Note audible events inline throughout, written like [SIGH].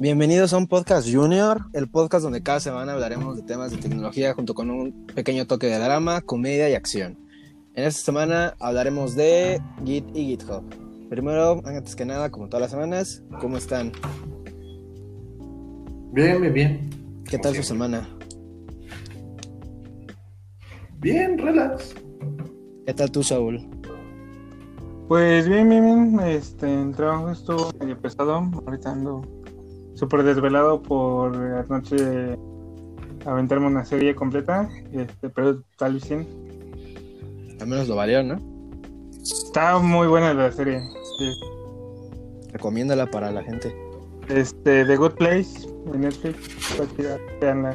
Bienvenidos a un podcast junior, el podcast donde cada semana hablaremos de temas de tecnología junto con un pequeño toque de drama, comedia y acción. En esta semana hablaremos de Git y GitHub. Primero, antes que nada, como todas las semanas, ¿cómo están? Bien, bien, bien. ¿Qué tal su semana? Bien, relax. ¿Qué tal tú, Saúl? Pues bien, bien, bien. Este, el trabajo estuvo medio pesado. Ahorita ando súper desvelado por anoche aventarme una serie completa. Este, pero tal vez bien. Al menos lo valió, ¿no? Está muy buena la serie. Sí. Recomiéndala para la gente. Este, The Good Place de Netflix. Véanla.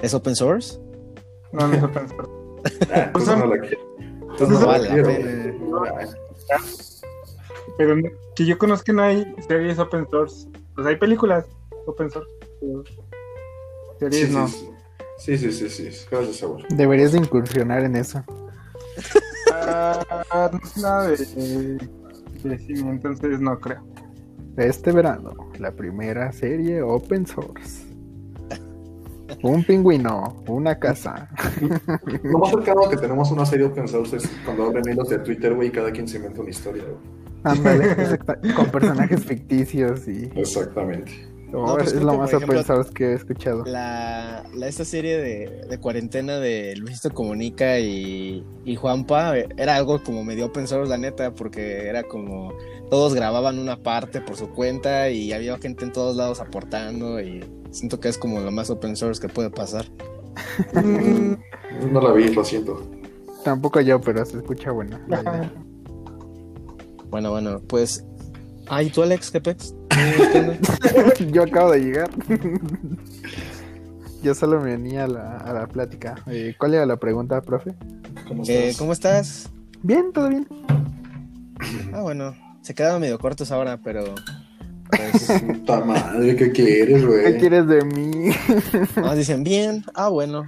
¿Es open source? No, no es open source. Ah, no la quiero. Entonces no vale la quiero. pena. Pero no- que yo conozca no hay series open source. Pues hay películas open source. pero Series Sí, no. sí, sí. Sí, sí, sí, sí. Gracias. Deberías de incursionar en eso. Ah, no es nada de, de cine, entonces no creo. Este verano, la primera serie open source. Un pingüino, una casa. Lo más cercano que tenemos a una serie open source es cuando abren hilos de Twitter, güey, y cada quien se inventa una historia, güey. Ándale, [LAUGHS] exacta- con personajes ficticios y Exactamente. oh, No, es lo más source que he escuchado. La, la- esta serie de, de cuarentena de Luisito Comunica y, y Juanpa era algo como medio open source, la neta, porque era como todos grababan una parte por su cuenta y había gente en todos lados aportando y siento que es como lo más open source que puede pasar. [LAUGHS] No la vi, lo siento. Tampoco yo, pero se escucha bueno. Bueno, bueno, pues... Ay, ¿tú Alex? ¿Qué pex? ¿Qué [LAUGHS] yo acabo de llegar. [LAUGHS] yo solo me unía a la, a la plática. Eh, ¿Cuál era la pregunta, profe? ¿Cómo Eh, estás? ¿Cómo estás? Bien, todo bien. Ah, bueno, se quedaron medio cortos ahora, pero... Pues, [LAUGHS] Puta madre, ¿qué quieres, ¿Qué güey? quieres de mí? nos dicen bien, ah, bueno.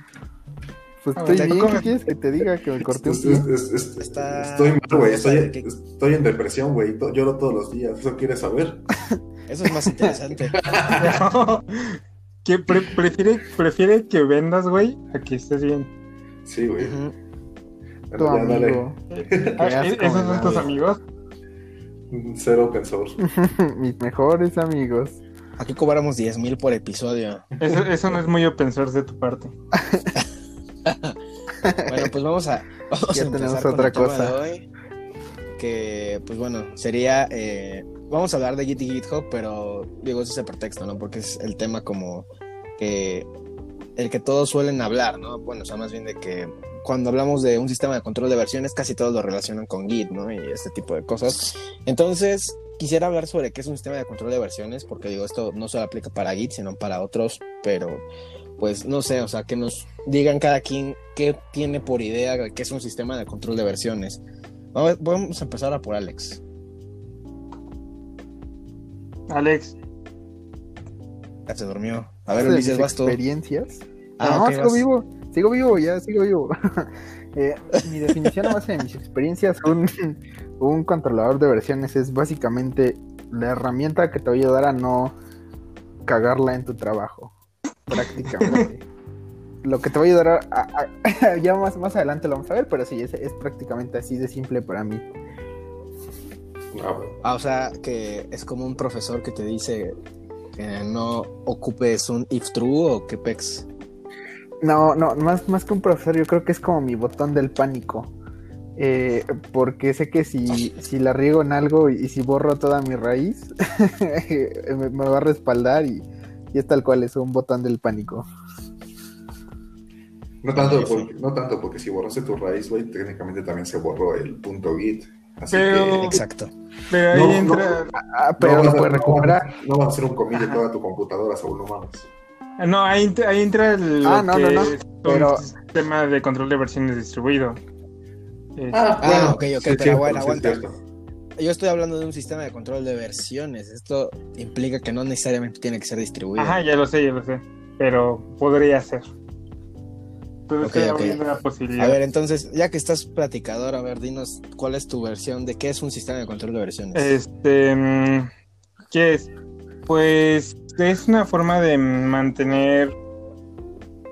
Pues Ah, estoy bien, come. ¿qué quieres que te diga? Que me corté un pie. es- es- es- Está- Estoy mal, güey. Estoy, estoy en depresión, güey. Lloro todos los días. ¿Eso quieres saber? [LAUGHS] Eso es más interesante. [LAUGHS] pre- prefiere, prefiere que vendas, güey, a que estés bien. Sí, güey. Ujú. Tu dale. amigo. [LAUGHS] Ah, ¿Esos son tus amigos? Cero open source. Mis mejores amigos. Aquí cobramos 10 mil por episodio. Eso, eso no es muy open source de tu parte. [LAUGHS] Bueno, pues vamos a, [LAUGHS] vamos Ya a tenemos otra cosa. de hoy. Que, pues bueno, sería. eh, vamos a hablar de Git y GitHub, pero digo, ese es el pretexto, ¿no? Porque es el tema como que. El que todos suelen hablar, ¿no? Bueno, o sea, más bien de que cuando hablamos de un sistema de control de versiones, casi todos lo relacionan con Git, ¿no? Y este tipo de cosas. Entonces, quisiera hablar sobre qué es un sistema de control de versiones, porque digo, esto no solo aplica para Git, sino para otros, pero pues no sé, o sea, que nos digan cada quien qué tiene por idea de qué es un sistema de control de versiones. Vamos, vamos a empezar a por Alex. Alex, Ya se durmió. A ver, Ulises, vas tú. experiencias. Ah, no, sigo vas. vivo. Sigo vivo, ya sigo vivo. [LAUGHS] Eh, mi definición a base de mis experiencias, un, un controlador de versiones es básicamente la herramienta que te va a ayudar a no cagarla en tu trabajo. Prácticamente. Lo que te va a ayudar a, a- a- [LAUGHS] ya más, más adelante lo vamos a ver, pero sí, es, es prácticamente así de simple para mí. No, güey. Ah, o sea, que es como un profesor que te dice que no ocupes un if true o que pex. No, no, más, más que un profesor, yo creo que es como mi botón del pánico. Eh, porque sé que si, si la riego en algo y, y si borro toda mi raíz, [LAUGHS] me, me va a respaldar y, y es tal cual, es un botón del pánico. No tanto, Sí, sí. porque, no tanto porque si borraste tu raíz, güey, técnicamente también se borró el punto git. Así Pero- Exacto. pero ahí No, entra. Ah, pero no lo vas a- puedes no recuperar. No vas a hacer un commit de toda tu computadora, Saúl, no mames. No, ahí, entra- ahí entra el. Ah, no, no, no, es pero- Un sistema de control de versiones distribuido. Eh, Ah, ok, ok, pero cierto, bueno, sí, aguanta. Yo estoy hablando de un sistema de control de versiones. Esto implica que no necesariamente tiene que ser distribuido. Ajá, ya lo sé, ya lo sé. Pero podría ser. Entonces Ok, estoy ok. abriendo la posibilidad. A ver, entonces, ya que estás platicador, a ver, dinos cuál es tu versión de qué es un sistema de control de versiones. Este. mm, ¿Qué es? Pues es una forma de mantener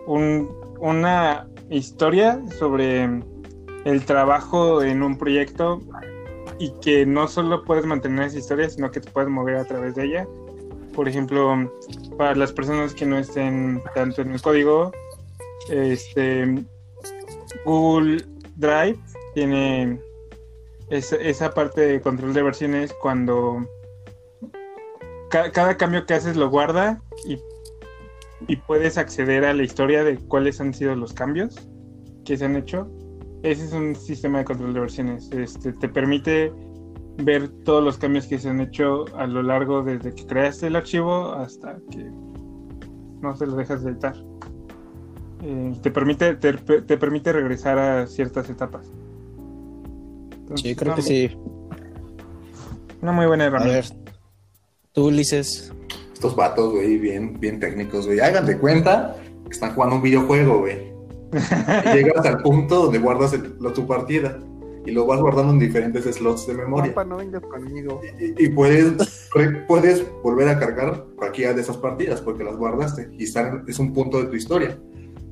un- una historia sobre el trabajo en un proyecto y que no solo puedes mantener esa historia, sino que te puedes mover a través de ella. Por ejemplo, para las personas que no estén tanto en el código, este Google Drive tiene esa, esa parte de control de versiones cuando ca- cada cambio que haces lo guarda y, y puedes acceder a la historia de cuáles han sido los cambios que se han hecho. Ese es un sistema de control de versiones. Este, te permite ver todos los cambios que se han hecho a lo largo desde que creaste el archivo hasta que no se lo dejas de editar. Eh, te, permite, te, te permite regresar a ciertas etapas. Entonces, Sí, creo que sí. Una muy buena A herramienta. ver, tú, Ulises. Estos vatos, güey, bien, bien técnicos, güey. Hagan de cuenta que están jugando un videojuego, güey. Llegas al punto donde guardas el- la- tu partida. Y lo vas guardando en diferentes slots de memoria. Juanpa, no vengas conmigo. Y, y puedes, re- puedes volver a cargar cualquiera de esas partidas porque las guardaste. Y están, es un punto de tu historia.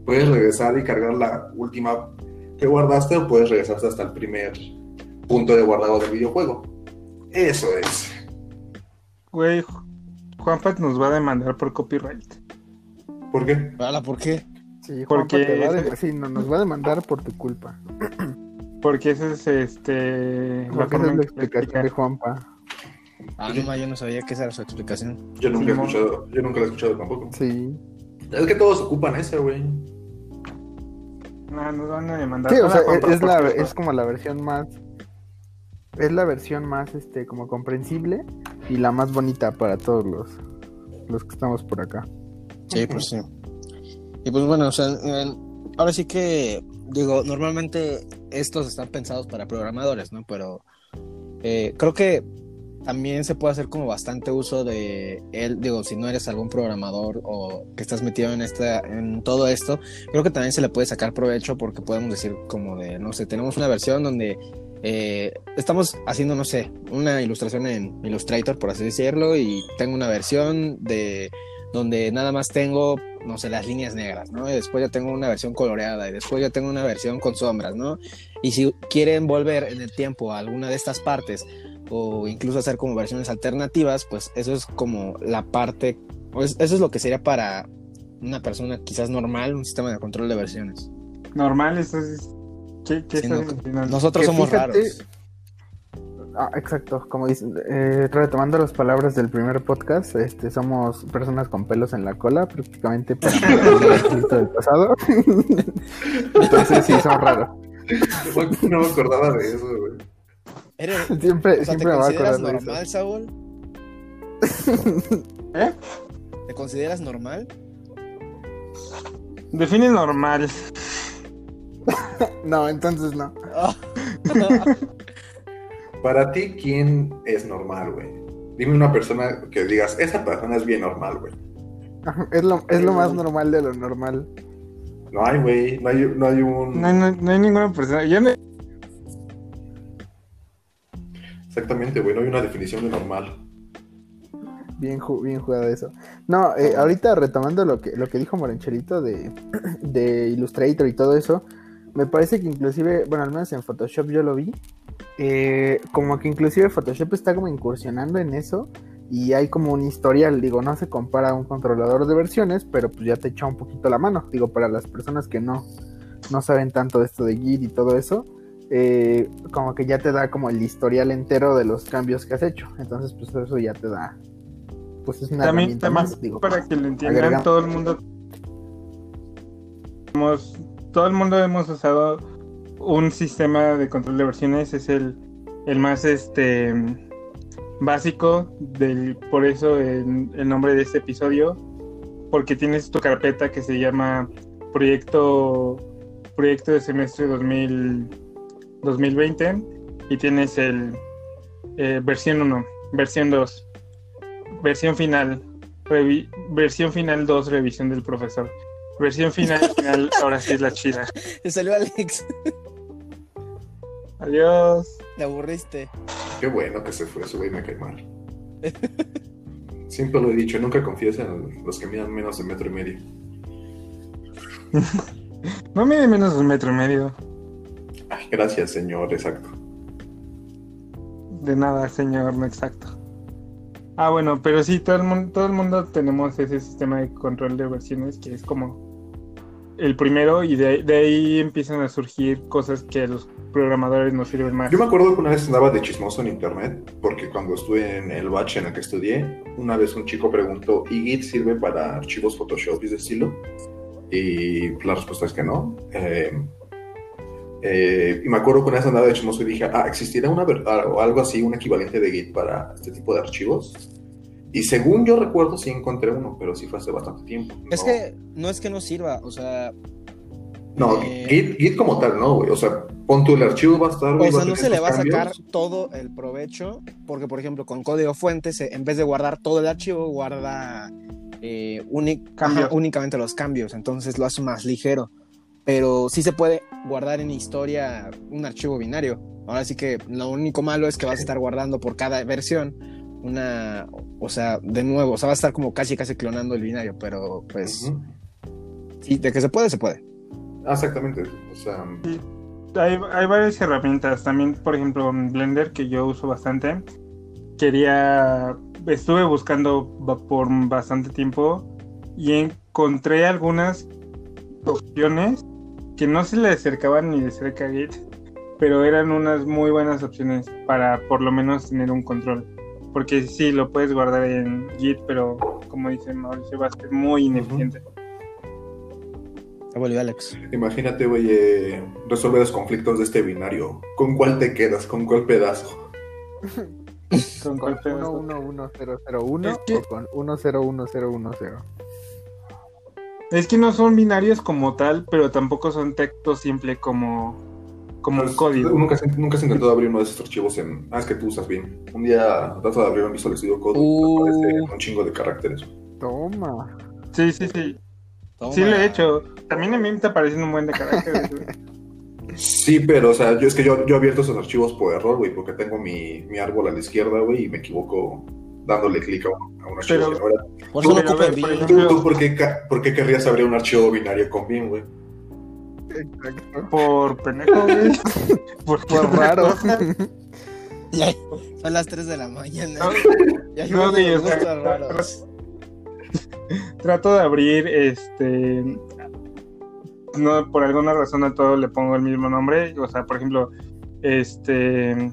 Puedes regresar y cargar la última que guardaste o puedes regresarte hasta el primer punto de guardado del videojuego. Eso es. Güey, Ju- Juanpa nos va a demandar por copyright. ¿Por qué? ¿por qué? Sí, Porque Juanpa te va sí, no, nos va a demandar por tu culpa. [CLEARS THROAT] Porque esa es este, la Porque esa forma es la explicación explica. de Juanpa. Ah, no, yo no sabía que esa era su explicación. Yo nunca he escuchado, yo nunca lo he escuchado tampoco. Sí. Es que todos ocupan ese, güey. No, nos van a demandar. Sí, o sea, es, es la, es como la versión más. Es la versión más este como comprensible y la más bonita para todos los, los que estamos por acá. Sí, pues sí. Y pues bueno, o sea, ahora sí que, digo, normalmente estos están pensados para programadores, ¿no? Pero eh, creo que también se puede hacer como bastante uso de él, digo, si no eres algún programador o que estás metido en esta, en todo esto, creo que también se le puede sacar provecho porque podemos decir como de, no sé, tenemos una versión donde eh, estamos haciendo, no sé, una ilustración en Illustrator, por así decirlo, y tengo una versión de donde nada más tengo, no sé, las líneas negras, ¿no? Y después ya tengo una versión coloreada y después ya tengo una versión con sombras, ¿no? Y si quieren volver en el tiempo a alguna de estas partes o incluso hacer como versiones alternativas, pues eso es como la parte, pues eso es lo que sería para una persona quizás normal, un sistema de control de versiones. Normal, eso es. ¿Qué, qué Sí, estás no, imaginando? Nosotros Que somos fíjate- raros. Ah, exacto, como dicen, eh, retomando las palabras del primer podcast, este, somos personas con pelos en la cola, prácticamente para [LAUGHS] el del pasado. [LAUGHS] Entonces sí, son raros. No, no me acordaba de eso, güey. ¿Eres- Siempre, o sea, ¿Te siempre me va a acordar de normal, Saúl? [LAUGHS] ¿Eh? ¿Te consideras normal? Define normal. No, entonces no. Para ti, ¿quién es normal, güey? Dime una persona que digas, esa persona es bien normal, güey. Es lo, es lo más normal de lo normal. No hay, güey. No hay, no hay un. No, no, no hay ninguna persona. Yo me- Exactamente, güey. No hay una definición de normal. Bien, ju- bien jugado eso. No, eh, ahorita retomando lo que, lo que dijo Morenchelito de, de Illustrator y todo eso, me parece que inclusive, bueno, al menos en Photoshop yo lo vi, eh, como que inclusive Photoshop está como incursionando en eso y hay como un historial, digo, no se compara a un controlador de versiones, pero pues ya te echa un poquito la mano, digo, para las personas que no, no saben tanto de esto de Git y todo eso, eh, como que ya te da como el historial entero de los cambios que has hecho, entonces pues eso ya te da, pues es una también, herramienta más, digo, para que lo entiendan, todo el mundo. Hemos- todo el mundo hemos usado un sistema de control de versiones, es el, el más este básico, del, por eso el, el nombre de este episodio, porque tienes tu carpeta que se llama Proyecto, proyecto de semestre 2000, 2020 y tienes el eh, versión 1, versión 2, versión final, revi- versión final 2, revisión del profesor. Versión final, final, [LAUGHS] ahora sí es la chida. Te salió Alex, Adiós. te aburriste. Qué bueno que se fue, ese güey me cae mal. [LAUGHS] siempre lo he dicho, nunca confíes en los que midan menos de metro y medio. [LAUGHS] No mide menos de un metro y medio. Ay, gracias, señor, exacto. De nada, señor, no exacto. Ah, bueno, pero sí, todo el mundo, todo el mundo tenemos ese sistema de control de versiones que es como el primero y de, de ahí empiezan a surgir cosas que los programadores nos sirven más. Yo me acuerdo que una vez andaba de chismoso en internet, porque cuando estuve en el batch en el que estudié, una vez un chico preguntó, ¿y Git sirve para archivos Photoshop y de estilo? Y la respuesta es que no. Eh, eh, y me acuerdo que una vez andaba de chismoso y dije, ah, ¿existirá una verdad o algo así, un equivalente de Git para este tipo de archivos? Y según yo recuerdo, sí encontré uno, pero sí fue hace bastante tiempo. Es No- que no es que no sirva, o sea, No, eh, Git, Git como tal, no, güey. O sea, pon tú el archivo, va a estar... O sea, no se le va a sacar todo el provecho, porque por ejemplo con código fuente, se- en vez de guardar todo el archivo, guarda eh, únicamente los cambios, entonces lo hace más ligero. Pero sí se puede guardar en historia un archivo binario. Ahora sí que lo único malo es que vas a estar guardando por cada versión una, o sea, de nuevo, o sea, va a estar como casi casi clonando el binario, pero pues Ujú. sí, de que se puede, se puede. Ah, exactamente. O sea, Hay, hay varias herramientas. También, por ejemplo, en Blender, que yo uso bastante. Quería. Estuve buscando por bastante tiempo y encontré algunas opciones que no se le acercaban ni de cerca a Git, pero eran unas muy buenas opciones para por lo menos tener un control. Porque sí, lo puedes guardar en Git, pero como dice Mauricio, va a ser muy ineficiente. Ya volvió Alex. imagínate, güey, eh, resolver los conflictos de este binario. ¿Con cuál te quedas? ¿Con cuál pedazo? [LAUGHS] ¿Con cuál pedazo? 111001 Es que- o con 101010. Es que no son binarios como tal, pero tampoco son texto simple como, como un Pues, código. Nunca, has- nunca has intentado abrir uno de esos archivos en. Ah, es que tú usas bien. Un día trato de abrir un Visual Studio Code Uh. y aparece un chingo de caracteres. Toma. Sí, sí, sí. Toma. Sí lo he hecho. También a mí me está pareciendo un buen de caracteres. güey. [LAUGHS] Sí, pero, o sea, yo es que yo, yo he abierto esos archivos por error, güey, porque tengo mi, mi árbol a la izquierda, güey, y me equivoco dándole clic a un, a un archivo. Pero- que no era. Pero, ejemplo- ¿Tú, tú por, qué, por qué querrías abrir un archivo binario con bien, güey? Exacto. Por pendejo, güey. [LAUGHS] Por, Por raro. Ya, [LAUGHS] son las 3 de la mañana. No, [LAUGHS] Ya no, güey, o sea. Trato de abrir, este... No, por alguna razón a todo le pongo el mismo nombre. O sea, por ejemplo, este...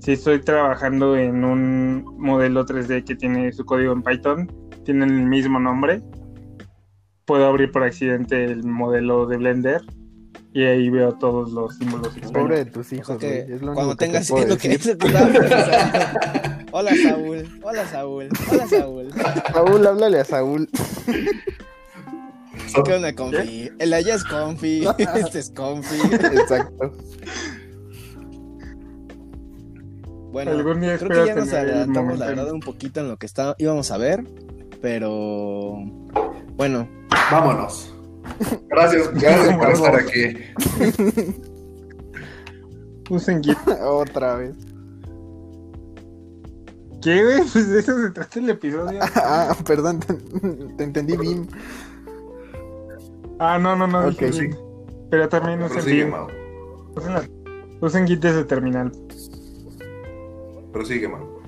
Si estoy trabajando en un modelo 3D que tiene su código en Python, tienen el mismo nombre. Puedo abrir por accidente el modelo de Blender y ahí veo todos los símbolos extraños. Pobre de tus O sea hijos, que güey. Es lo cuando te tengas es lo que. [LAUGHS] Hola Saúl, hola Saúl, hola Saúl. Saúl, háblale a Saúl. [LAUGHS] ¿Qué onda, Confi? El allá es Confi, [LAUGHS] este es Confi. Exacto. Bueno, Algún día creo que ya nos adelantamos, la verdad, un poquito en lo que está, íbamos a ver, pero bueno, Vámonos. Gracias, gracias por estar aquí. Usen Git. [LAUGHS] Otra vez. ¿Qué, güey? Pues de eso se trata el episodio. [LAUGHS] Ah, perdón, te, te entendí bien. Ah, no, no, no. Ok, dije sí. Pero también usen Prosigue, Git. Mau. Usen, la- usen Git desde terminal. Prosigue, Mau.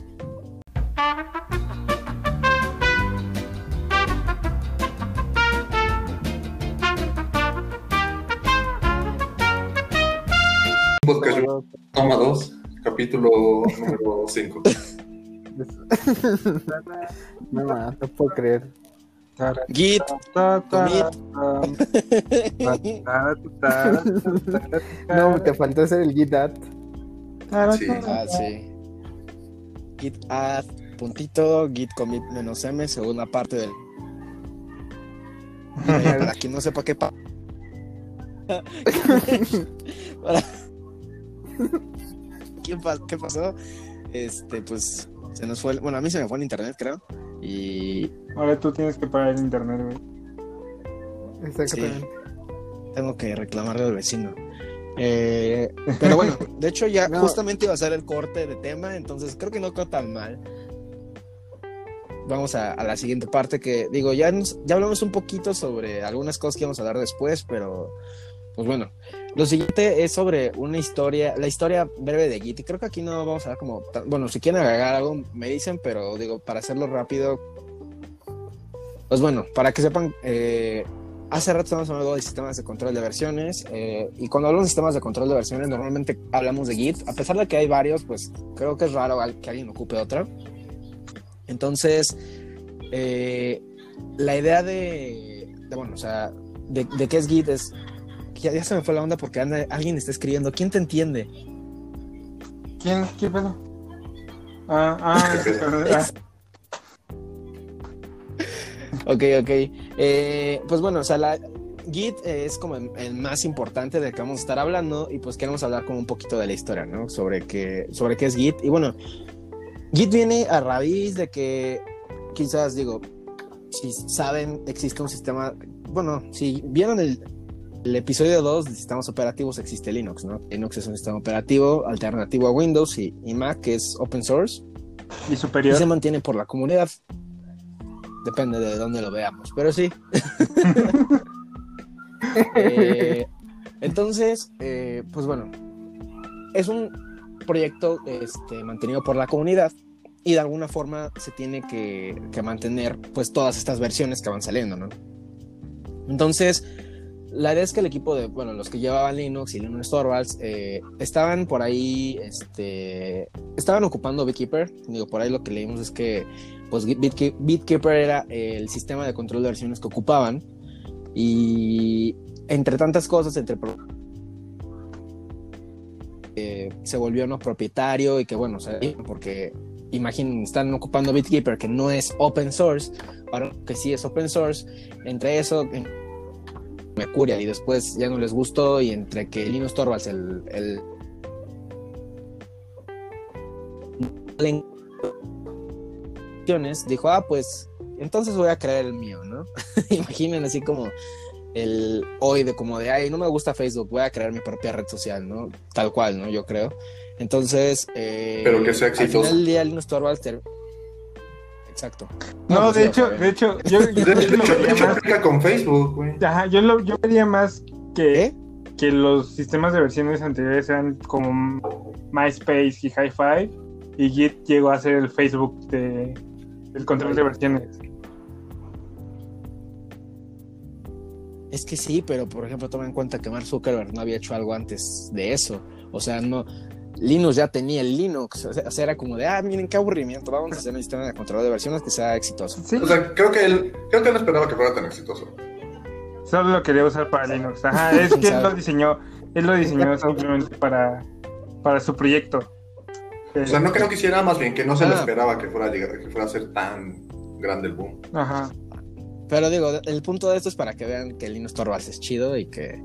Capítulo número 5. [LAUGHS] No, no, no puedo creer. Git, No, te faltó hacer el git add. ta, Sí. ah, sí. Git add, puntito, git commit menos m, segunda parte del. [LAUGHS] Eh, para quien no sepa qué pa- [LAUGHS] Para- ¿Qué, pa- qué pasó? Este, pues se nos fue. el- Bueno, a mí se me fue el internet, creo. Y Ahora tú tienes que pagar el internet, güey. Exactamente. tengo que reclamarle al vecino. Eh, pero bueno, de hecho ya [LAUGHS] No. justamente iba a ser el corte de tema, entonces creo que no quedó tan mal. vamos a, a la siguiente parte que digo, ya, nos- ya hablamos un poquito sobre algunas cosas que vamos a hablar después, pero pues bueno, lo siguiente es sobre una historia, la historia breve de Git, y creo que aquí no vamos a dar como, bueno, si quieren agregar algo me dicen, pero digo, para hacerlo rápido, pues bueno, para que sepan, eh, hace rato estamos hablando de sistemas de control de versiones, eh, y cuando hablamos de sistemas de control de versiones normalmente hablamos de Git, a pesar de que hay varios, pues creo que es raro que alguien ocupe otra. Entonces, eh, la idea de, bueno, o sea, de qué es Git es, ya, ya se me fue la onda porque anda- alguien está escribiendo, ¿quién te entiende? ¿Quién? ¿Qué pedo? Ah, ah, ¿Qué [LAUGHS] pedo? ah, Ok, ok. Eh, pues bueno, o sea, la Git es como el, el más importante del que vamos a estar hablando y pues queremos hablar como un poquito de la historia, ¿no? Sobre qué, sobre qué es Git. Y bueno, Git viene a raíz de que quizás, digo, si saben, existe un sistema, bueno, si vieron el, el episodio 2 de sistemas operativos, existe Linux, ¿no? Linux es un sistema operativo alternativo a Windows y, y Mac, que es open source y y superior. se mantiene por la comunidad. Depende de dónde lo veamos, pero sí. [LAUGHS] Eh, entonces, eh, pues bueno, es un proyecto este, mantenido por la comunidad y de alguna forma se tiene que, que mantener pues todas estas versiones que van saliendo, ¿no? Entonces, la idea es que el equipo de, bueno, los que llevaban Linux y Linux Torvalds eh, estaban por ahí, este, estaban ocupando Bitkeeper. Digo, por ahí lo que leímos es que, pues, Bitke- Bitkeeper era el sistema de control de versiones que ocupaban. Y entre tantas cosas, entre eh, se volvió no propietario y que bueno, porque imaginen, están ocupando Bitkeeper que no es open source, ahora que sí es open source, entre eso Mercuria y después ya no les gustó y entre que Linus Torvalds el, el dijo, ah, pues entonces voy a crear el mío, ¿no? [LAUGHS] Imaginen así como el hoy de como de, ay, no me gusta Facebook, voy a crear mi propia red social, ¿no? Tal cual, ¿no? Yo creo. Entonces, eh, Pero que sea Al exitoso. final del día, Linus Torvalds... Exacto. No, pues de sí, hecho, de hecho, yo, [LAUGHS] yo, De yo hecho, lo de hecho, más, con Facebook, güey. ajá, yo lo, yo vería más que, ¿Eh? que los sistemas de versiones anteriores eran como MySpace y Hi-Fi y Git llegó a ser el Facebook de, del control de versiones. Es que sí, pero por ejemplo, toma en cuenta que Mark Zuckerberg no había hecho algo antes de eso. O sea, no. Linux ya tenía el Linux. O sea, era como de, ah, miren qué aburrimiento. Vamos a hacer un sistema de control de versiones que sea exitoso. Sí, O sea, creo que él, creo que él no esperaba que fuera tan exitoso. solo lo quería usar para Linux. Ajá, es [LAUGHS] que él lo diseñó, él lo diseñó simplemente para, para su proyecto. Eh, O sea, no creo que hiciera más bien que no se le Ah. esperaba que fuera a llegar, que fuera a ser tan grande el boom. Ajá. Pero digo, el punto de esto es para que vean que Linux Torvalds es chido y que,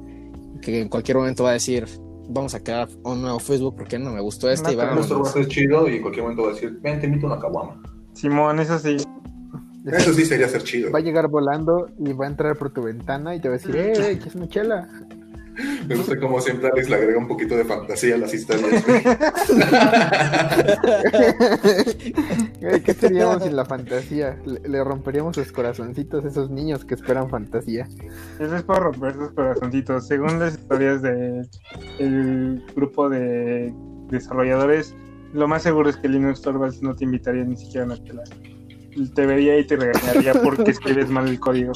que en cualquier momento va a decir, vamos a crear un nuevo Facebook porque no me gustó este No, y vamos. Va a ser chido y en cualquier momento va a decir, ven, te invito una caguama. Simón, eso sí. Eso sí sería ser chido. Va a llegar volando y va a entrar por tu ventana y te va a decir, ¡eh, eh, que es una chela! Me gusta como siempre Alex le agrega un poquito de fantasía a las historias. ¿Qué seríamos sin la fantasía? Le, le romperíamos los corazoncitos a esos niños que esperan fantasía. Eso es para romper sus corazoncitos. Según las historias del el grupo de desarrolladores, lo más seguro es que Linux Torvalds no te invitaría ni siquiera a una chela. Te vería y te regañaría porque escribes mal el código.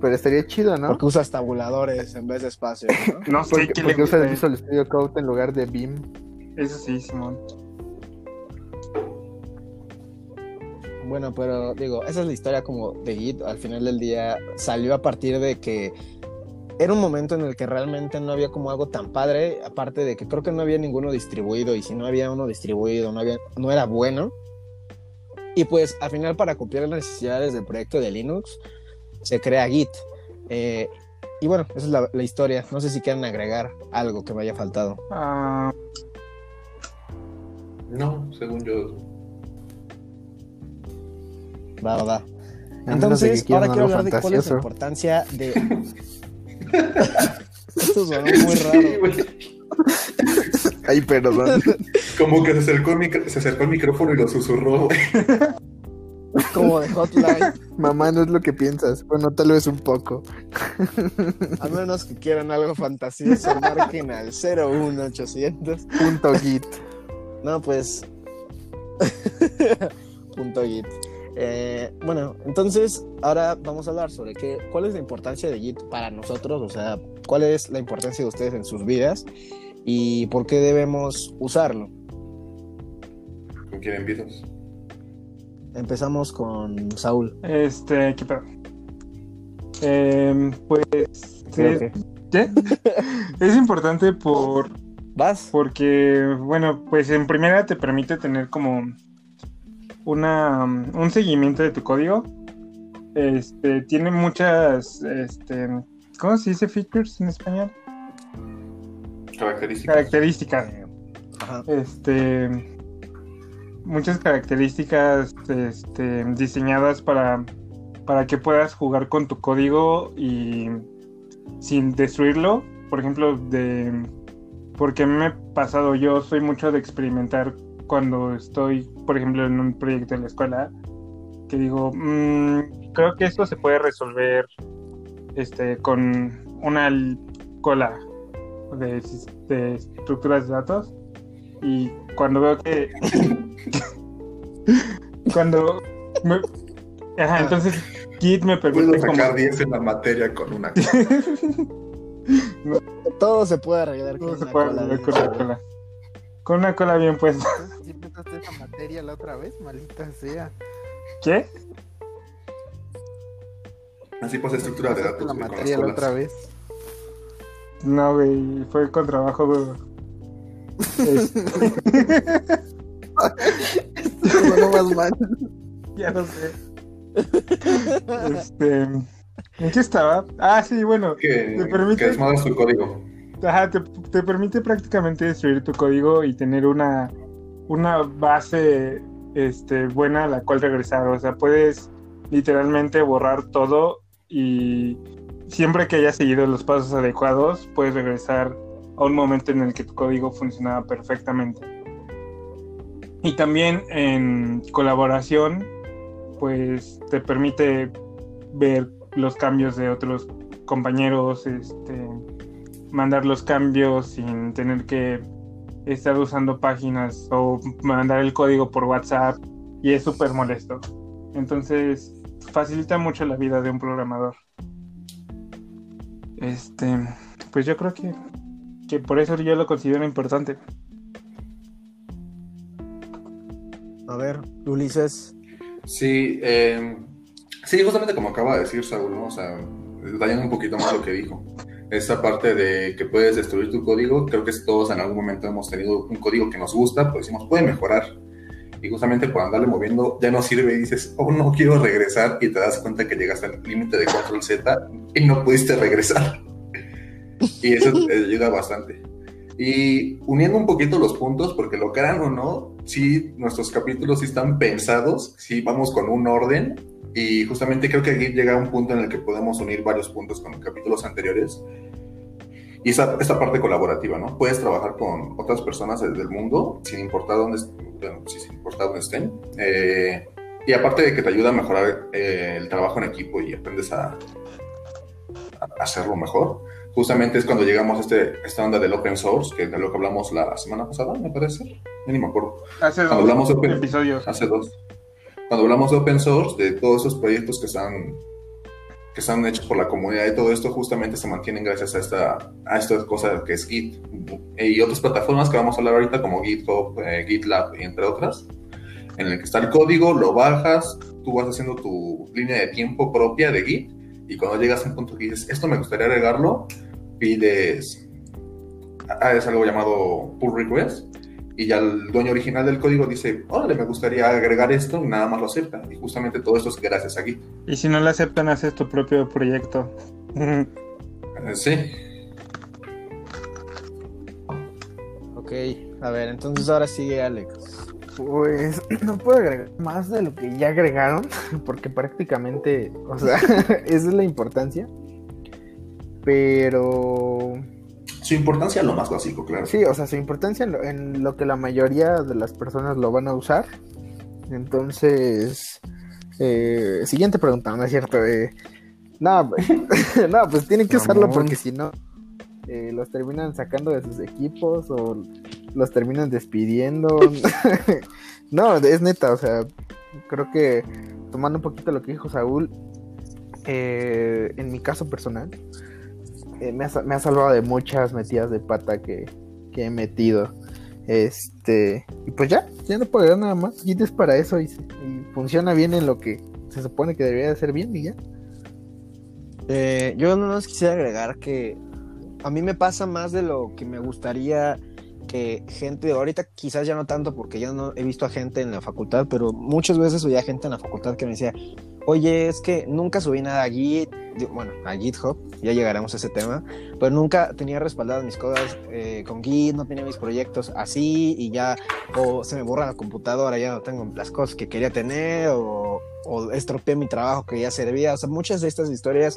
Pero estaría chido, ¿no? Porque usas tabuladores en vez de espacio, ¿no? [LAUGHS] No sé Porque, qué porque usas Visual Studio Code en lugar de Beam. Eso sí, Simón. Bueno, pero digo, esa es la historia como de Git. Al final del día salió a partir de que era un momento en el que realmente no había como algo tan padre, aparte de que creo que no había ninguno distribuido y si no había uno distribuido no, había, no era bueno. Y pues al final para cumplir las necesidades del proyecto de Linux se crea Git. Eh, y bueno, esa es la, la historia. No sé si quieren agregar algo que me haya faltado. Ah, No, según yo. Va, va, que Entonces, ahora quiero hablar de cuál es la importancia de. [LAUGHS] Esto sonó muy raro. güey. Ay, perdón. Como que se acercó, el se acercó el micrófono y lo susurró. [LAUGHS] como de hotline. [LAUGHS] Mamá, no es lo que piensas. Bueno, tal vez un poco. [LAUGHS] A menos que quieran algo fantasioso, marquen al 01800. Punto git. No, pues. [LAUGHS] Punto Git. Eh, bueno, entonces ahora vamos a hablar sobre qué, cuál es la importancia de Git para nosotros, o sea, cuál es la importancia de ustedes en sus vidas y por qué debemos usarlo. ¿Con quién empiezas? Empezamos con Saúl. Este, ¿qué pedo? Em, pues. Creo [LAUGHS] es importante por ¿Vas? porque, bueno, pues en primera te permite tener como una un seguimiento de tu código. Este, tiene muchas, este, ¿cómo se dice features en español? Características. Características. Ajá. este muchas características este, diseñadas para, para que puedas jugar con tu código y sin destruirlo. Por ejemplo, de porque me ha pasado, yo soy mucho de experimentar cuando estoy, por ejemplo, en un proyecto en la escuela, que digo, "Mm, creo que esto se puede resolver este, con una cola de, de estructuras de datos y cuando veo que [LAUGHS] cuando me- ajá, entonces Git me permite Puedo como sacar 10 en la materia con una. [LAUGHS] Todo se puede arreglar todo con se una puede cola arreglar con una cola con una cola bien puesta [LAUGHS] ¿Sí empezaste esa materia la otra vez? Maldita sea. ¿qué? Así pues estructura de datos la güey, materia la otra vez. no güey fue con trabajo güey. Este, Bueno, más mal. [LAUGHS] ya no sé este ¿en qué estaba? ah sí bueno Que, ¿Te permite? que código. Ajá, te, te permite prácticamente destruir tu código y tener una, una base este, buena a la cual regresar. O sea, puedes literalmente borrar todo y siempre que hayas seguido los pasos adecuados, puedes regresar a un momento en el que tu código funcionaba perfectamente. Y también en colaboración, pues te permite ver los cambios de otros compañeros, este, mandar los cambios sin tener que estar usando páginas o mandar el código por WhatsApp y es súper molesto. Entonces facilita mucho la vida de un programador. Este, pues yo creo que, que por eso yo lo considero importante. A ver, Ulises. Sí, eh, sí, justamente como acaba de decir Saúl, ¿no? O sea, detallando un poquito más lo que dijo. Esta parte de que puedes destruir tu código, creo que todos en algún momento hemos tenido un código que nos gusta, pues decimos, puede mejorar. Y justamente por andarle moviendo ya no sirve y dices, oh, no quiero regresar y te das cuenta que llegaste al límite de control Z y no pudiste regresar. [LAUGHS] Y eso te ayuda bastante. Y uniendo un poquito los puntos, porque lo crean o no, sí, nuestros capítulos sí están pensados, sí vamos con un orden, y justamente creo que aquí llega un punto en el que podemos unir varios puntos con capítulos anteriores. Y esa, esta parte colaborativa, ¿no? Puedes trabajar con otras personas del mundo, sin importar dónde, bueno, sin importar dónde estén. Eh, y aparte de que te ayuda a mejorar eh, el trabajo en equipo y aprendes a, a hacerlo mejor, justamente es cuando llegamos a este, esta onda del open source, que de lo que hablamos la semana pasada, me parece. Ni me acuerdo. Hace Cuando dos hablamos open- episodios. hace dos. Cuando hablamos de open source, de todos esos proyectos que están, que están hechos por la comunidad y todo esto, justamente se mantienen gracias a esta, a esta cosa que es Git y otras plataformas que vamos a hablar ahorita, como GitHub, eh, GitLab, entre otras, en el que está el código, lo bajas, tú vas haciendo tu línea de tiempo propia de Git y cuando llegas a un punto que dices, esto me gustaría agregarlo, pides, ah, es algo llamado pull request y ya el dueño original del código dice, órale, me gustaría agregar esto y nada más lo acepta. Y justamente todo esto es gracias a Git. Y si no lo aceptan, haces tu propio proyecto. Eh, sí, Ok, a ver, entonces ahora sigue Alex. Pues [CLEARS THROAT] no puedo agregar más de lo que ya agregaron, [LAUGHS] porque prácticamente, o sea, [LAUGHS] esa es la importancia. Pero su importancia es lo más básico, claro. sí, o sea, su importancia en lo, en lo que la mayoría de las personas lo van a usar. Entonces, Eh, siguiente pregunta, ¿no es cierto? Eh, no, [LAUGHS] no, pues tienen que usarlo porque si no, eh, los terminan sacando de sus equipos o los terminan despidiendo. [LAUGHS] no, es neta, o sea, creo que tomando un poquito lo que dijo Saúl, eh, en mi caso personal, eh, me, ha, me, ha, salvado de muchas metidas de pata que, que, he metido. Este, y pues ya, ya no puedo nada más. Git es para eso y, funciona bien en lo que se supone que debería de ser bien y ya. Eh, yo no nos quisiera agregar que a mí me pasa más de lo que me gustaría que gente, ahorita quizás ya no tanto porque ya no he visto a gente en la facultad, pero muchas veces veía gente en la facultad que me decía, oye, es que nunca subí nada a Git, bueno, a GitHub, ya llegaremos a ese tema, pero nunca tenía respaldadas mis cosas eh, con Git, no tenía mis proyectos así y ya, o se me borra la computadora, ya no tengo las cosas que quería tener, o, estropeé mi trabajo que ya servía, o sea, muchas de estas historias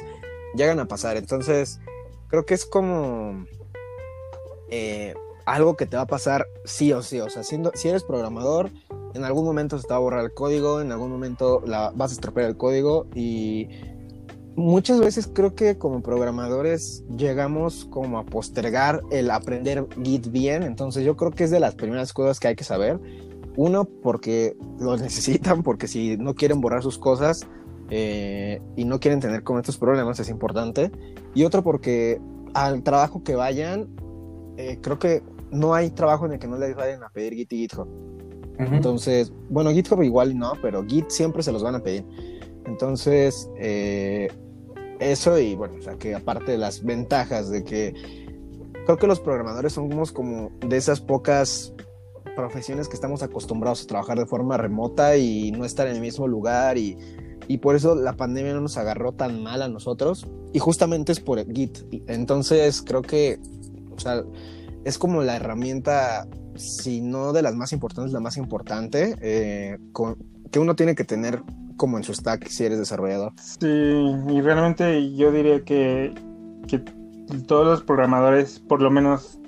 llegan a pasar, entonces creo que es como... Eh, algo que te va a pasar sí o sí. O sea, si eres programador, en algún momento se te va a borrar el código, en algún momento la, vas a estropear el código y muchas veces creo que como programadores llegamos como a postergar el aprender Git bien. Entonces yo creo que es de las primeras cosas que hay que saber. Uno, porque lo [LAUGHS] necesitan, porque si no quieren borrar sus cosas eh, y no quieren tener como estos problemas, es importante. Y otro, porque al trabajo que vayan, eh, creo que no hay trabajo en el que no les vayan a pedir Git y GitHub. Uh -huh. Entonces, bueno, GitHub igual no, pero Git siempre se los van a pedir. Entonces, eh, eso y bueno, o sea, que aparte de las ventajas de que creo que los programadores somos como de esas pocas profesiones que estamos acostumbrados a trabajar de forma remota y no estar en el mismo lugar y, y por eso la pandemia no nos agarró tan mal a nosotros y justamente es por el Git. Entonces, creo que, o sea, es como la herramienta, si no de las más importantes, la más importante, eh, con, que uno tiene que tener como en su stack si eres desarrollador. Sí, y realmente yo diría que, que todos los programadores, por lo menos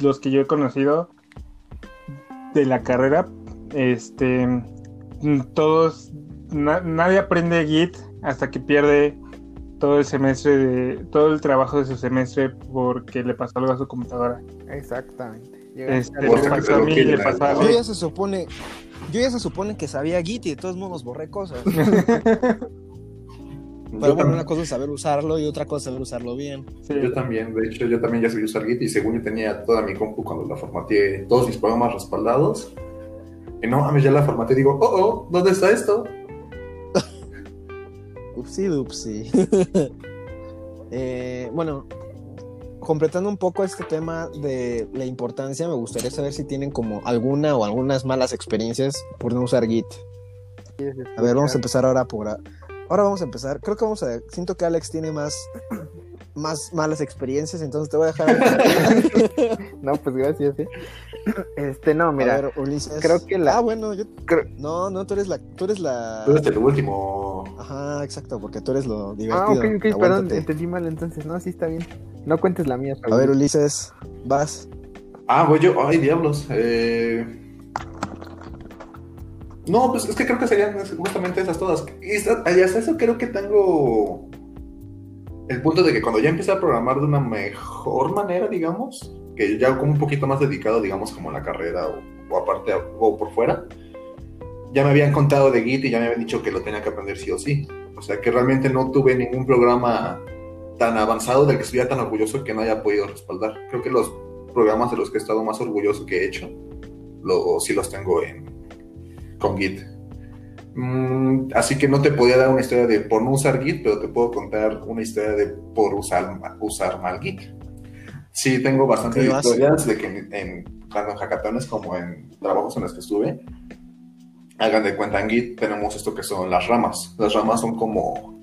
los que yo he conocido de la carrera, este, todos, na, nadie aprende Git hasta que pierde todo el semestre de todo el trabajo de su semestre porque le pasó algo a su computadora. Exactamente. Este, le pasó a mí, le pasó a ya se supone, yo ya se supone que sabía Git y de todos modos borré cosas. [LAUGHS] Pero bueno, una cosa es saber usarlo y otra cosa es saber usarlo bien. Sí. Yo también, de hecho, yo también ya sabía usar Git y según yo tenía toda mi compu cuando la formateé, todos mis programas respaldados. Y no, a mí ya la formateé y digo, oh, oh, ¿dónde está esto? [LAUGHS] Upsi, upsi. [LAUGHS] eh, bueno, completando un poco este tema de la importancia, me gustaría saber si tienen como alguna o algunas malas experiencias por no usar Git. A ver, vamos a empezar ahora por... Ahora vamos a empezar. Creo que vamos a... Siento que Alex tiene más [CLEARS THROAT] más malas experiencias, entonces te voy a dejar. [LAUGHS] no, pues gracias. ¿eh? Este, no, mira. A ver, Ulises. Creo que la. Ah, bueno, yo. Creo... No, no, tú eres la. Tú eres la. Tú eres el último. Ajá, exacto, porque tú eres lo divertido. Ah, ok, ok, Aguántate. perdón, entendí mal entonces. No, sí está bien. No cuentes la mía. A ver, Ulises, vas. Ah, voy yo. Ay, diablos. Eh. No, pues es que creo que serían justamente esas todas. Y hasta eso creo que tengo el punto de que cuando ya empecé a programar de una mejor manera, digamos, que ya como un poquito más dedicado, digamos, como la carrera o, o, aparte o por fuera, ya me habían contado de Git y ya me habían dicho que lo tenía que aprender sí o sí. O sea que realmente no tuve ningún programa tan avanzado del que estuviera tan orgulloso que no haya podido respaldar. Creo que los programas de los que he estado más orgulloso que he hecho, lo, sí los tengo en, con Git. Mm, así que no te podía dar una historia de por no usar Git, pero te puedo contar una historia de por usar, usar mal Git. Sí, tengo bastantes historias de que en, en, tanto en hackatones como en trabajos en los que estuve, hagan de cuenta en Git, tenemos esto que son las ramas. Las ramas son como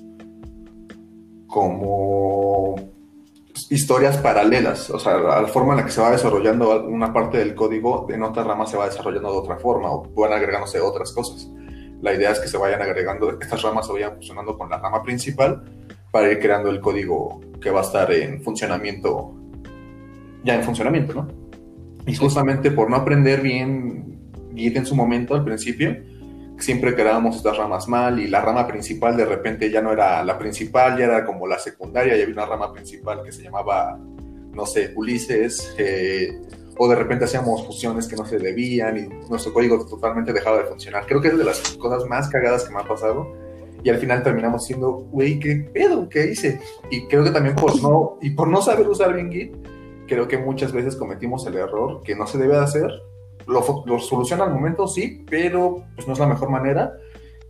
como historias paralelas, o sea, la forma en la que se va desarrollando una parte del código en otra rama se va desarrollando de otra forma o van agregándose otras cosas. La idea es que se vayan agregando, estas ramas se vayan fusionando con la rama principal para ir creando el código que va a estar en funcionamiento, ya en funcionamiento, ¿no? Y justamente por no aprender bien Git en su momento, al principio, siempre creábamos estas ramas mal y la rama principal de repente ya no era la principal, ya era como la secundaria y había una rama principal que se llamaba, no sé, Ulises, eh, o de repente hacíamos fusiones que no se debían y nuestro código totalmente dejaba de funcionar. Creo que es de las cosas más cagadas que me ha pasado y al final terminamos siendo, güey, ¿qué pedo? ¿Qué hice? Y creo que también por no, y por no saber usar bien Git, creo que muchas veces cometimos el error que no se debe de hacer. Lo, soluciona al momento, sí, pero pues no es la mejor manera.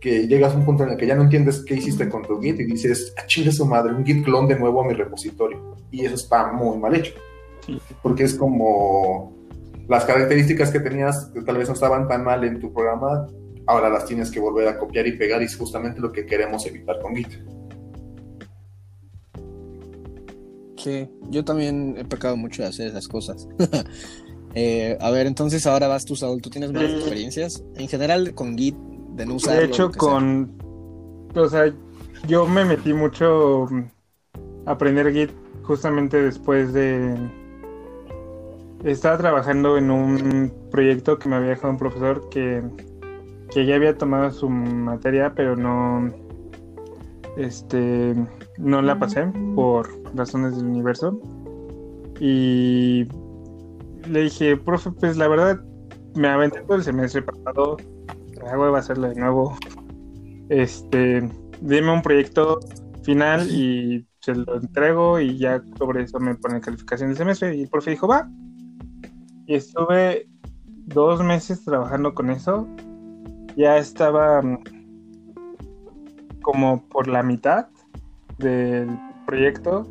Que llegas a un punto en el que ya no entiendes qué hiciste con tu Git y dices, ah, su madre, un Git clon de nuevo a mi repositorio. Y eso está muy mal hecho. Porque es como las características que tenías que tal vez no estaban tan mal en tu programa, ahora las tienes que volver a copiar y pegar y es justamente lo que queremos evitar con Git. Sí, yo también he pecado mucho de hacer esas cosas. [LAUGHS] Eh, a ver, entonces ahora vas tú, Saúl, ¿tú tienes más experiencias? En general con Git, de no usarlo. De hecho, con... O sea, yo me metí mucho a aprender Git justamente después de... Estaba trabajando en un proyecto que me había dejado un profesor que que ya había tomado su materia, pero no, este, no la pasé por razones del universo. Y le dije, profe, pues la verdad, me aventé todo el semestre pasado, hago de hacerlo de nuevo. Este, dime un proyecto final y se lo entrego y ya sobre eso me pone calificación del semestre. Y el profe dijo, va. Y estuve dos meses trabajando con eso ya estaba mm, como por la mitad del proyecto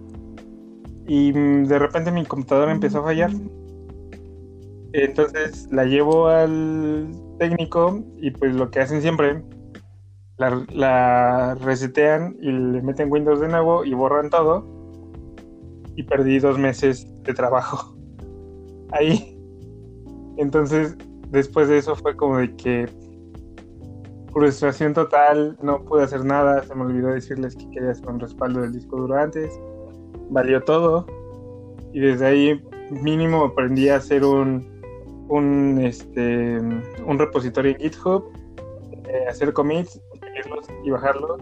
y mm, de repente mi computadora empezó a fallar. Entonces la llevo al técnico y pues lo que hacen siempre, la, la, resetean y le meten Windows de nuevo y borran todo. Y perdí dos meses de trabajo [LAUGHS] ahí. Entonces después de eso fue como de que frustración total, no pude hacer nada, se me olvidó decirles que quería hacer un respaldo del disco duro antes, valió todo y desde ahí mínimo aprendí a hacer un, un, este, un repositorio en GitHub, eh, hacer commits, y bajarlos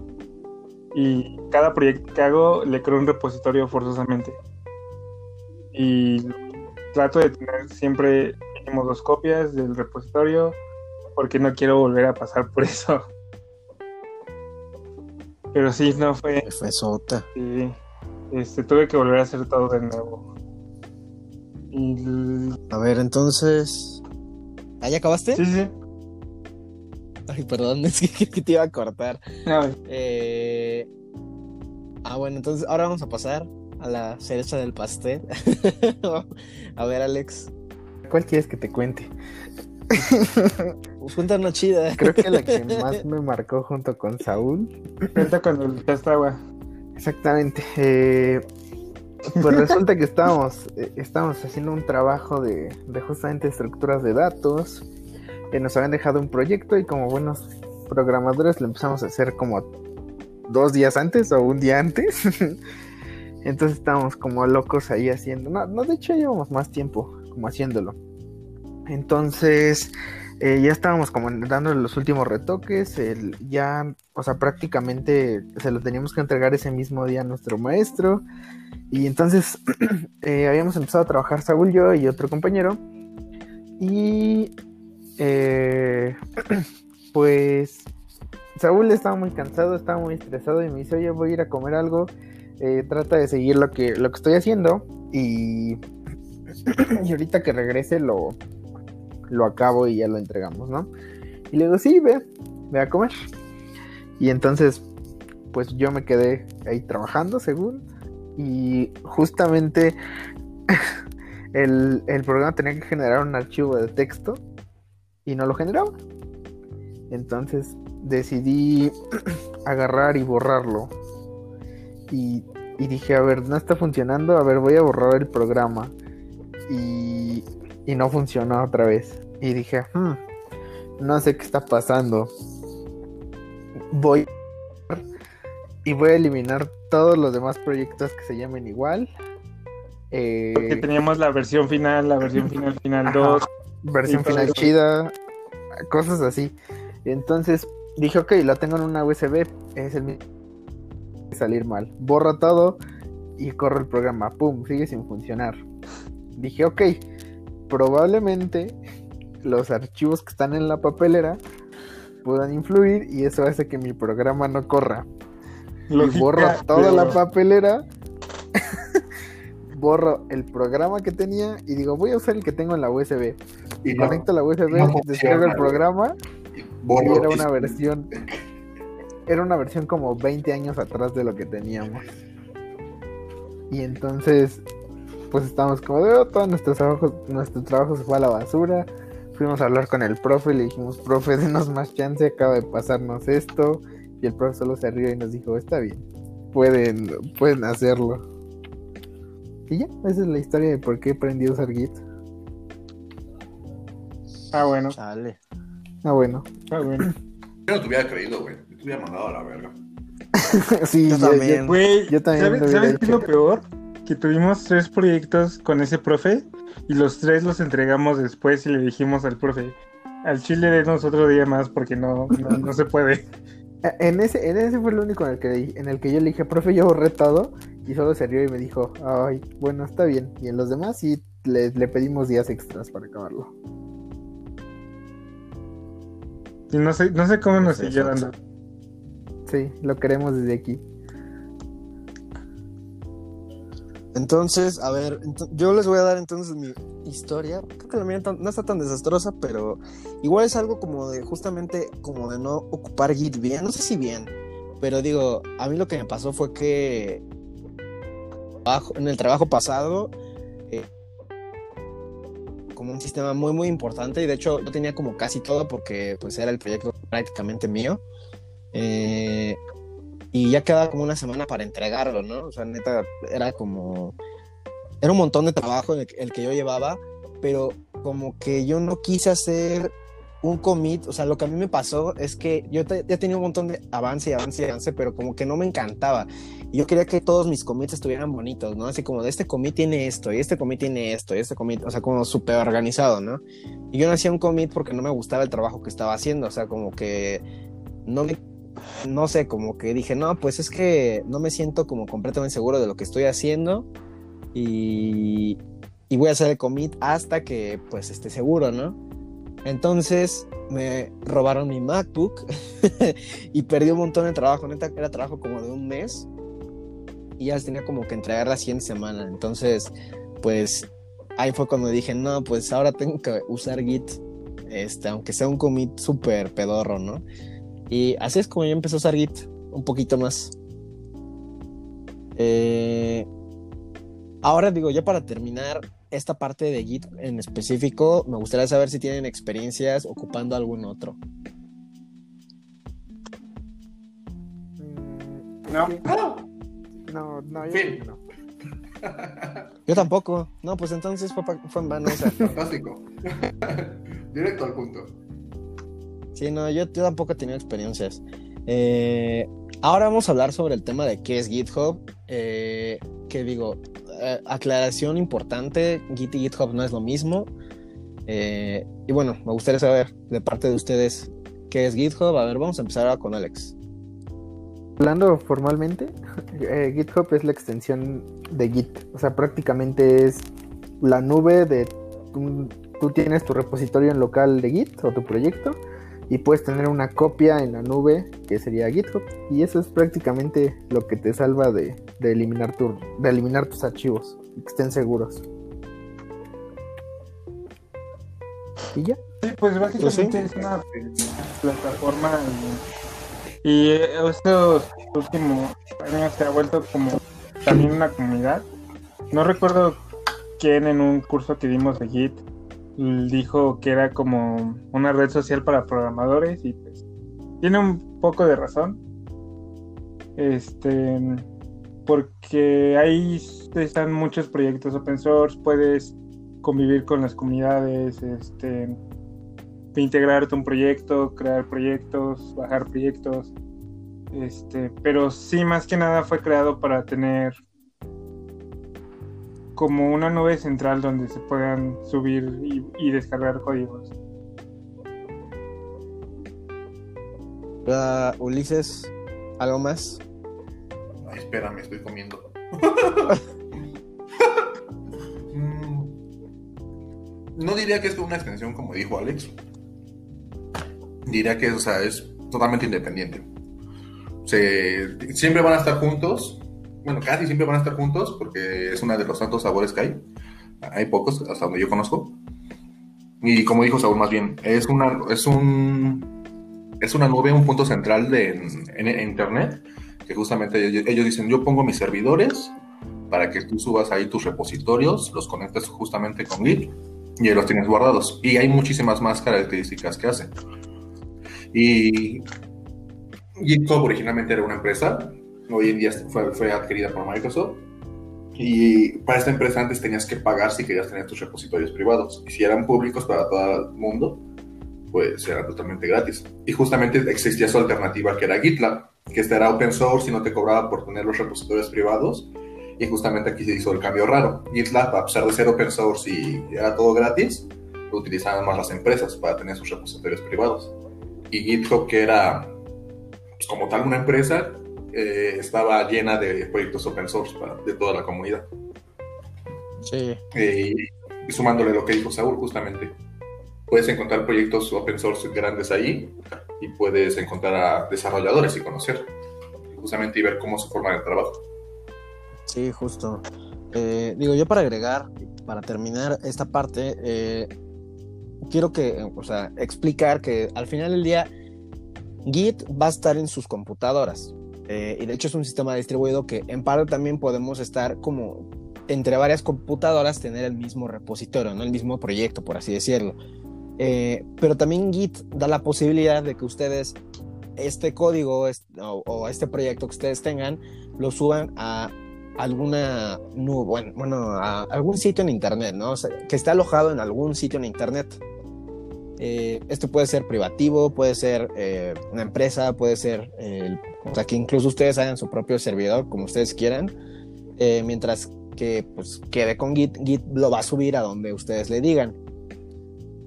y cada proyecto que hago le creo un repositorio forzosamente y trato de tener siempre mínimo dos copias del repositorio porque no quiero volver a pasar por [LAUGHS] eso. Pero sí, no fue. Fue sota. Sí. Este, tuve que volver a hacer todo de nuevo. A ver, entonces. ¿Ahí acabaste? Sí, sí. Ay, perdón, [LAUGHS] es que, te iba a cortar. Eh... Ah, bueno, entonces ahora vamos a pasar a la cereza del pastel. [LAUGHS] a ver, Alex. ¿Cuál quieres que te cuente? Cuenta una chida. [LAUGHS] Creo que la que más me marcó junto con Saúl. Cuenta cuando el agua. Exactamente. Eh, pues resulta que estábamos, eh, estábamos haciendo un trabajo de, justamente estructuras de datos. Que nos habían dejado un proyecto y como buenos programadores lo empezamos a hacer como dos días antes o un día antes. [LAUGHS] Entonces estábamos como locos ahí haciendo. No, no, de hecho llevamos más tiempo como haciéndolo. Entonces, eh, ya estábamos como dando los últimos retoques, ya, o sea, prácticamente se lo teníamos que entregar ese mismo día a nuestro maestro. Y entonces [CLEARS THROAT] eh, habíamos empezado a trabajar Saúl, yo y otro compañero. Y eh, [CLEARS THROAT] pues Saúl estaba muy cansado, estaba muy estresado y me dice, oye, voy a ir a comer algo. trata de seguir lo que, lo que estoy haciendo. Y, [CLEARS THROAT] y ahorita que regrese lo, lo acabo y ya lo entregamos, ¿no? Y le digo, sí, ve, ve a comer. Y entonces, pues yo me quedé ahí trabajando, según. Y justamente [LAUGHS] el, programa tenía que generar un archivo de texto y no lo generaba. Entonces decidí [CLEARS THROAT] agarrar y borrarlo. Y, y, dije, a ver, no está funcionando, a ver, voy a borrar el programa. Y, y no funcionó otra vez. Y dije, hmm, no sé qué está pasando. Voy y voy a eliminar todos los demás proyectos que se llamen igual. Eh, Porque teníamos la versión final, la versión final final 2. Versión final chida, cosas así. Entonces dije, ok, lo tengo en una USB, es el mismo salir mal. Borra todo y corre el programa, pum, sigue sin funcionar. Dije, ok, probablemente los archivos que están en la papelera puedan influir y eso hace que mi programa no corra. Y borro toda la papelera, [LAUGHS] borro el programa que tenía y digo, voy a usar el que tengo en la USB. Y conecto la USB, descargo el programa y era una versión era una versión como 20 años atrás de lo que teníamos. Y entonces, pues estábamos como, de, oh, todo nuestro trabajo, nuestro trabajo se fue a la basura. Fuimos a hablar con el profe, le dijimos, profe, denos más chance, acaba de pasarnos esto. Y el profe solo se rió y nos dijo, está bien, pueden, pueden hacerlo. Y ya, esa es la historia de por qué aprendí a usar Git. Ah, bueno. Sale. Ah, bueno. Ah, bueno. [CLEARS THROAT] Yo no te hubiera creído, güey. Yo te hubiera mandado a la verga. [LAUGHS] sí, Yo yo, también. Güey, Yo también ¿sabes, hubiera ¿sabes qué es lo peor? Que tuvimos tres proyectos con ese profe y los tres los entregamos después y le dijimos al profe, al chile denos otro día más porque no, no, no se puede. En ese, en ese fue el único en el que en el que yo le dije, profe, yo borré todo. Y solo se rió y me dijo, ay, bueno, está bien. Y en los demás sí le, le pedimos días extras para acabarlo. Y no sé, no sé cómo nos sí, dando. Sí, lo queremos desde aquí. Entonces, a ver, yo les voy a dar entonces mi historia. Creo que la mía no está tan desastrosa, pero igual es algo como de justamente como de no ocupar Git bien. No sé si bien, pero digo, a mí lo que me pasó fue que en el trabajo pasado eh, como un sistema muy muy importante y de hecho yo tenía como casi todo porque pues era el proyecto prácticamente mío. Eh, y ya quedaba como una semana para entregarlo, ¿no? O sea, neta, era como... Era un montón de trabajo el, el que yo llevaba, pero como que yo no quise hacer un commit, o sea, lo que a mí me pasó es que yo te- ya tenía un montón de avance y avance y avance, pero como que no me encantaba. Yo quería que todos mis commits estuvieran bonitos, ¿no? Así como de este commit tiene esto, y este commit tiene esto, y este commit, o sea, como súper organizado, ¿no? Y yo no hacía un commit porque no me gustaba el trabajo que estaba haciendo, o sea, como que no me no sé, como que dije, no, pues es que no me siento como completamente seguro de lo que estoy haciendo y, voy a hacer el commit hasta que pues esté seguro, ¿no? Entonces me robaron mi MacBook [LAUGHS] y perdí un montón de trabajo, neta, era trabajo como de un mes y ya tenía como que entregar la siguiente semana, entonces pues ahí fue cuando dije, no, pues ahora tengo que usar Git, este, aunque sea un commit súper pedorro, ¿no? Y así es como yo empecé a usar Git un poquito más. Eh, ahora digo, ya para terminar esta parte de Git en específico, me gustaría saber si tienen experiencias ocupando algún otro. No. [LAUGHS] No, no, yo no. [LAUGHS] Yo tampoco. No, pues entonces fue, fue en vano. Fantástico. [LAUGHS] Directo al punto. Sí, no, yo, tampoco he tenido experiencias. Eh, ahora vamos a hablar sobre el tema de qué es GitHub. Eh, que digo, eh, aclaración importante, Git y GitHub no es lo mismo. Eh, y bueno, me gustaría saber de parte de ustedes qué es GitHub. A ver, vamos a empezar ahora con Alex. Hablando formalmente, [LAUGHS] GitHub es la extensión de Git. O sea, prácticamente es la nube de... tú tienes tu repositorio en local de Git o tu proyecto y puedes tener una copia en la nube que sería GitHub. Y eso es prácticamente lo que te salva de, de eliminar, tu, de eliminar tus archivos y que estén seguros. Y ya. Sí, pues básicamente es una plataforma y, y eh, estos últimos años se ha vuelto como también una comunidad. No recuerdo quién en un curso que dimos de Git dijo que era como una red social para programadores y pues tiene un poco de razón. Este, porque ahí están muchos proyectos open source, puedes convivir con las comunidades, este, integrarte un proyecto, crear proyectos, bajar proyectos. Este, pero sí, más que nada fue creado para tener como una nube central donde se puedan subir y, y descargar códigos. Ah, Ulises, ¿algo más? Ay, espérame, estoy comiendo. [LAUGHS] Mm, no diría que es una extensión como dijo Alex. Diría que o sea, es totalmente independiente. Se, siempre van a estar juntos. Bueno, casi siempre van a estar juntos porque es uno de los tantos sabores que hay. Hay pocos, hasta donde yo conozco. Y como dijo Saúl, más bien, es una, es un, es una nube, un punto central de, en, en Internet, que justamente ellos, ellos dicen, yo pongo mis servidores para que tú subas ahí tus repositorios, los conectes justamente con Git y ahí los tienes guardados. Y hay muchísimas más características que hace. Y GitHub originalmente era una empresa, hoy en día fue, fue adquirida por Microsoft. Y para esta empresa antes tenías que pagar si querías tener tus repositorios privados. Y si eran públicos para todo el mundo, pues eran totalmente gratis. Y justamente existía su alternativa que era GitLab, que este era open source y no te cobraba por tener los repositorios privados. Y justamente aquí se hizo el cambio raro. GitLab, a pesar de ser open source y era todo gratis, lo utilizaban más las empresas para tener sus repositorios privados. Y GitHub, que era pues, como tal una empresa, eh, estaba llena de proyectos open source para, de toda la comunidad. Sí. Eh, y, sumándole lo que dijo Saúl, justamente, puedes encontrar proyectos open source grandes ahí y puedes encontrar a desarrolladores y conocer, justamente y ver cómo se forma el trabajo. Sí, justo. Eh, digo, yo para agregar, para terminar esta parte, eh, quiero que, o sea, explicar que al final del día, Git va a estar en sus computadoras. Eh, y de hecho es un sistema distribuido que en parte también podemos estar como entre varias computadoras tener el mismo repositorio, ¿no? El mismo proyecto, por así decirlo. Eh, pero también Git da la posibilidad de que ustedes este código o, este proyecto que ustedes tengan lo suban a alguna bueno, bueno, a algún sitio en internet, ¿no? Que esté alojado en algún sitio en internet. Eh, esto puede ser privativo, puede ser eh, una empresa, puede ser, eh, o sea, que incluso ustedes hagan su propio servidor como ustedes quieran, eh, mientras que pues quede con Git, Git lo va a subir a donde ustedes le digan.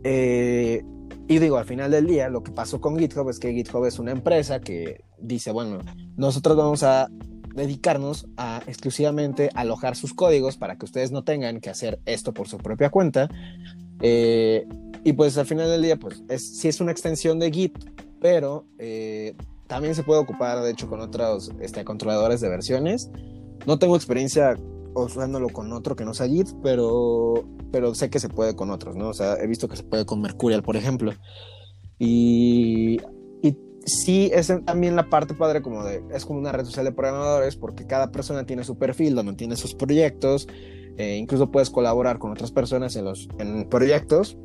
Eh, y digo, al final del día, lo que pasó con GitHub es que GitHub es una empresa que dice, bueno, nosotros vamos a dedicarnos a exclusivamente alojar sus códigos para que ustedes no tengan que hacer esto por su propia cuenta. Eh, y pues al final del día, pues es, sí es una extensión de Git, pero eh, también se puede ocupar, de hecho, con otros este, controladores de versiones. No tengo experiencia usándolo con otro que no sea Git, pero, pero sé que se puede con otros, ¿no? O sea, he visto que se puede con Mercurial, por ejemplo. Y, y sí, es también la parte padre como de, es como una red social de programadores, porque cada persona tiene su perfil, donde tiene sus proyectos, eh, incluso puedes colaborar con otras personas en los en proyectos,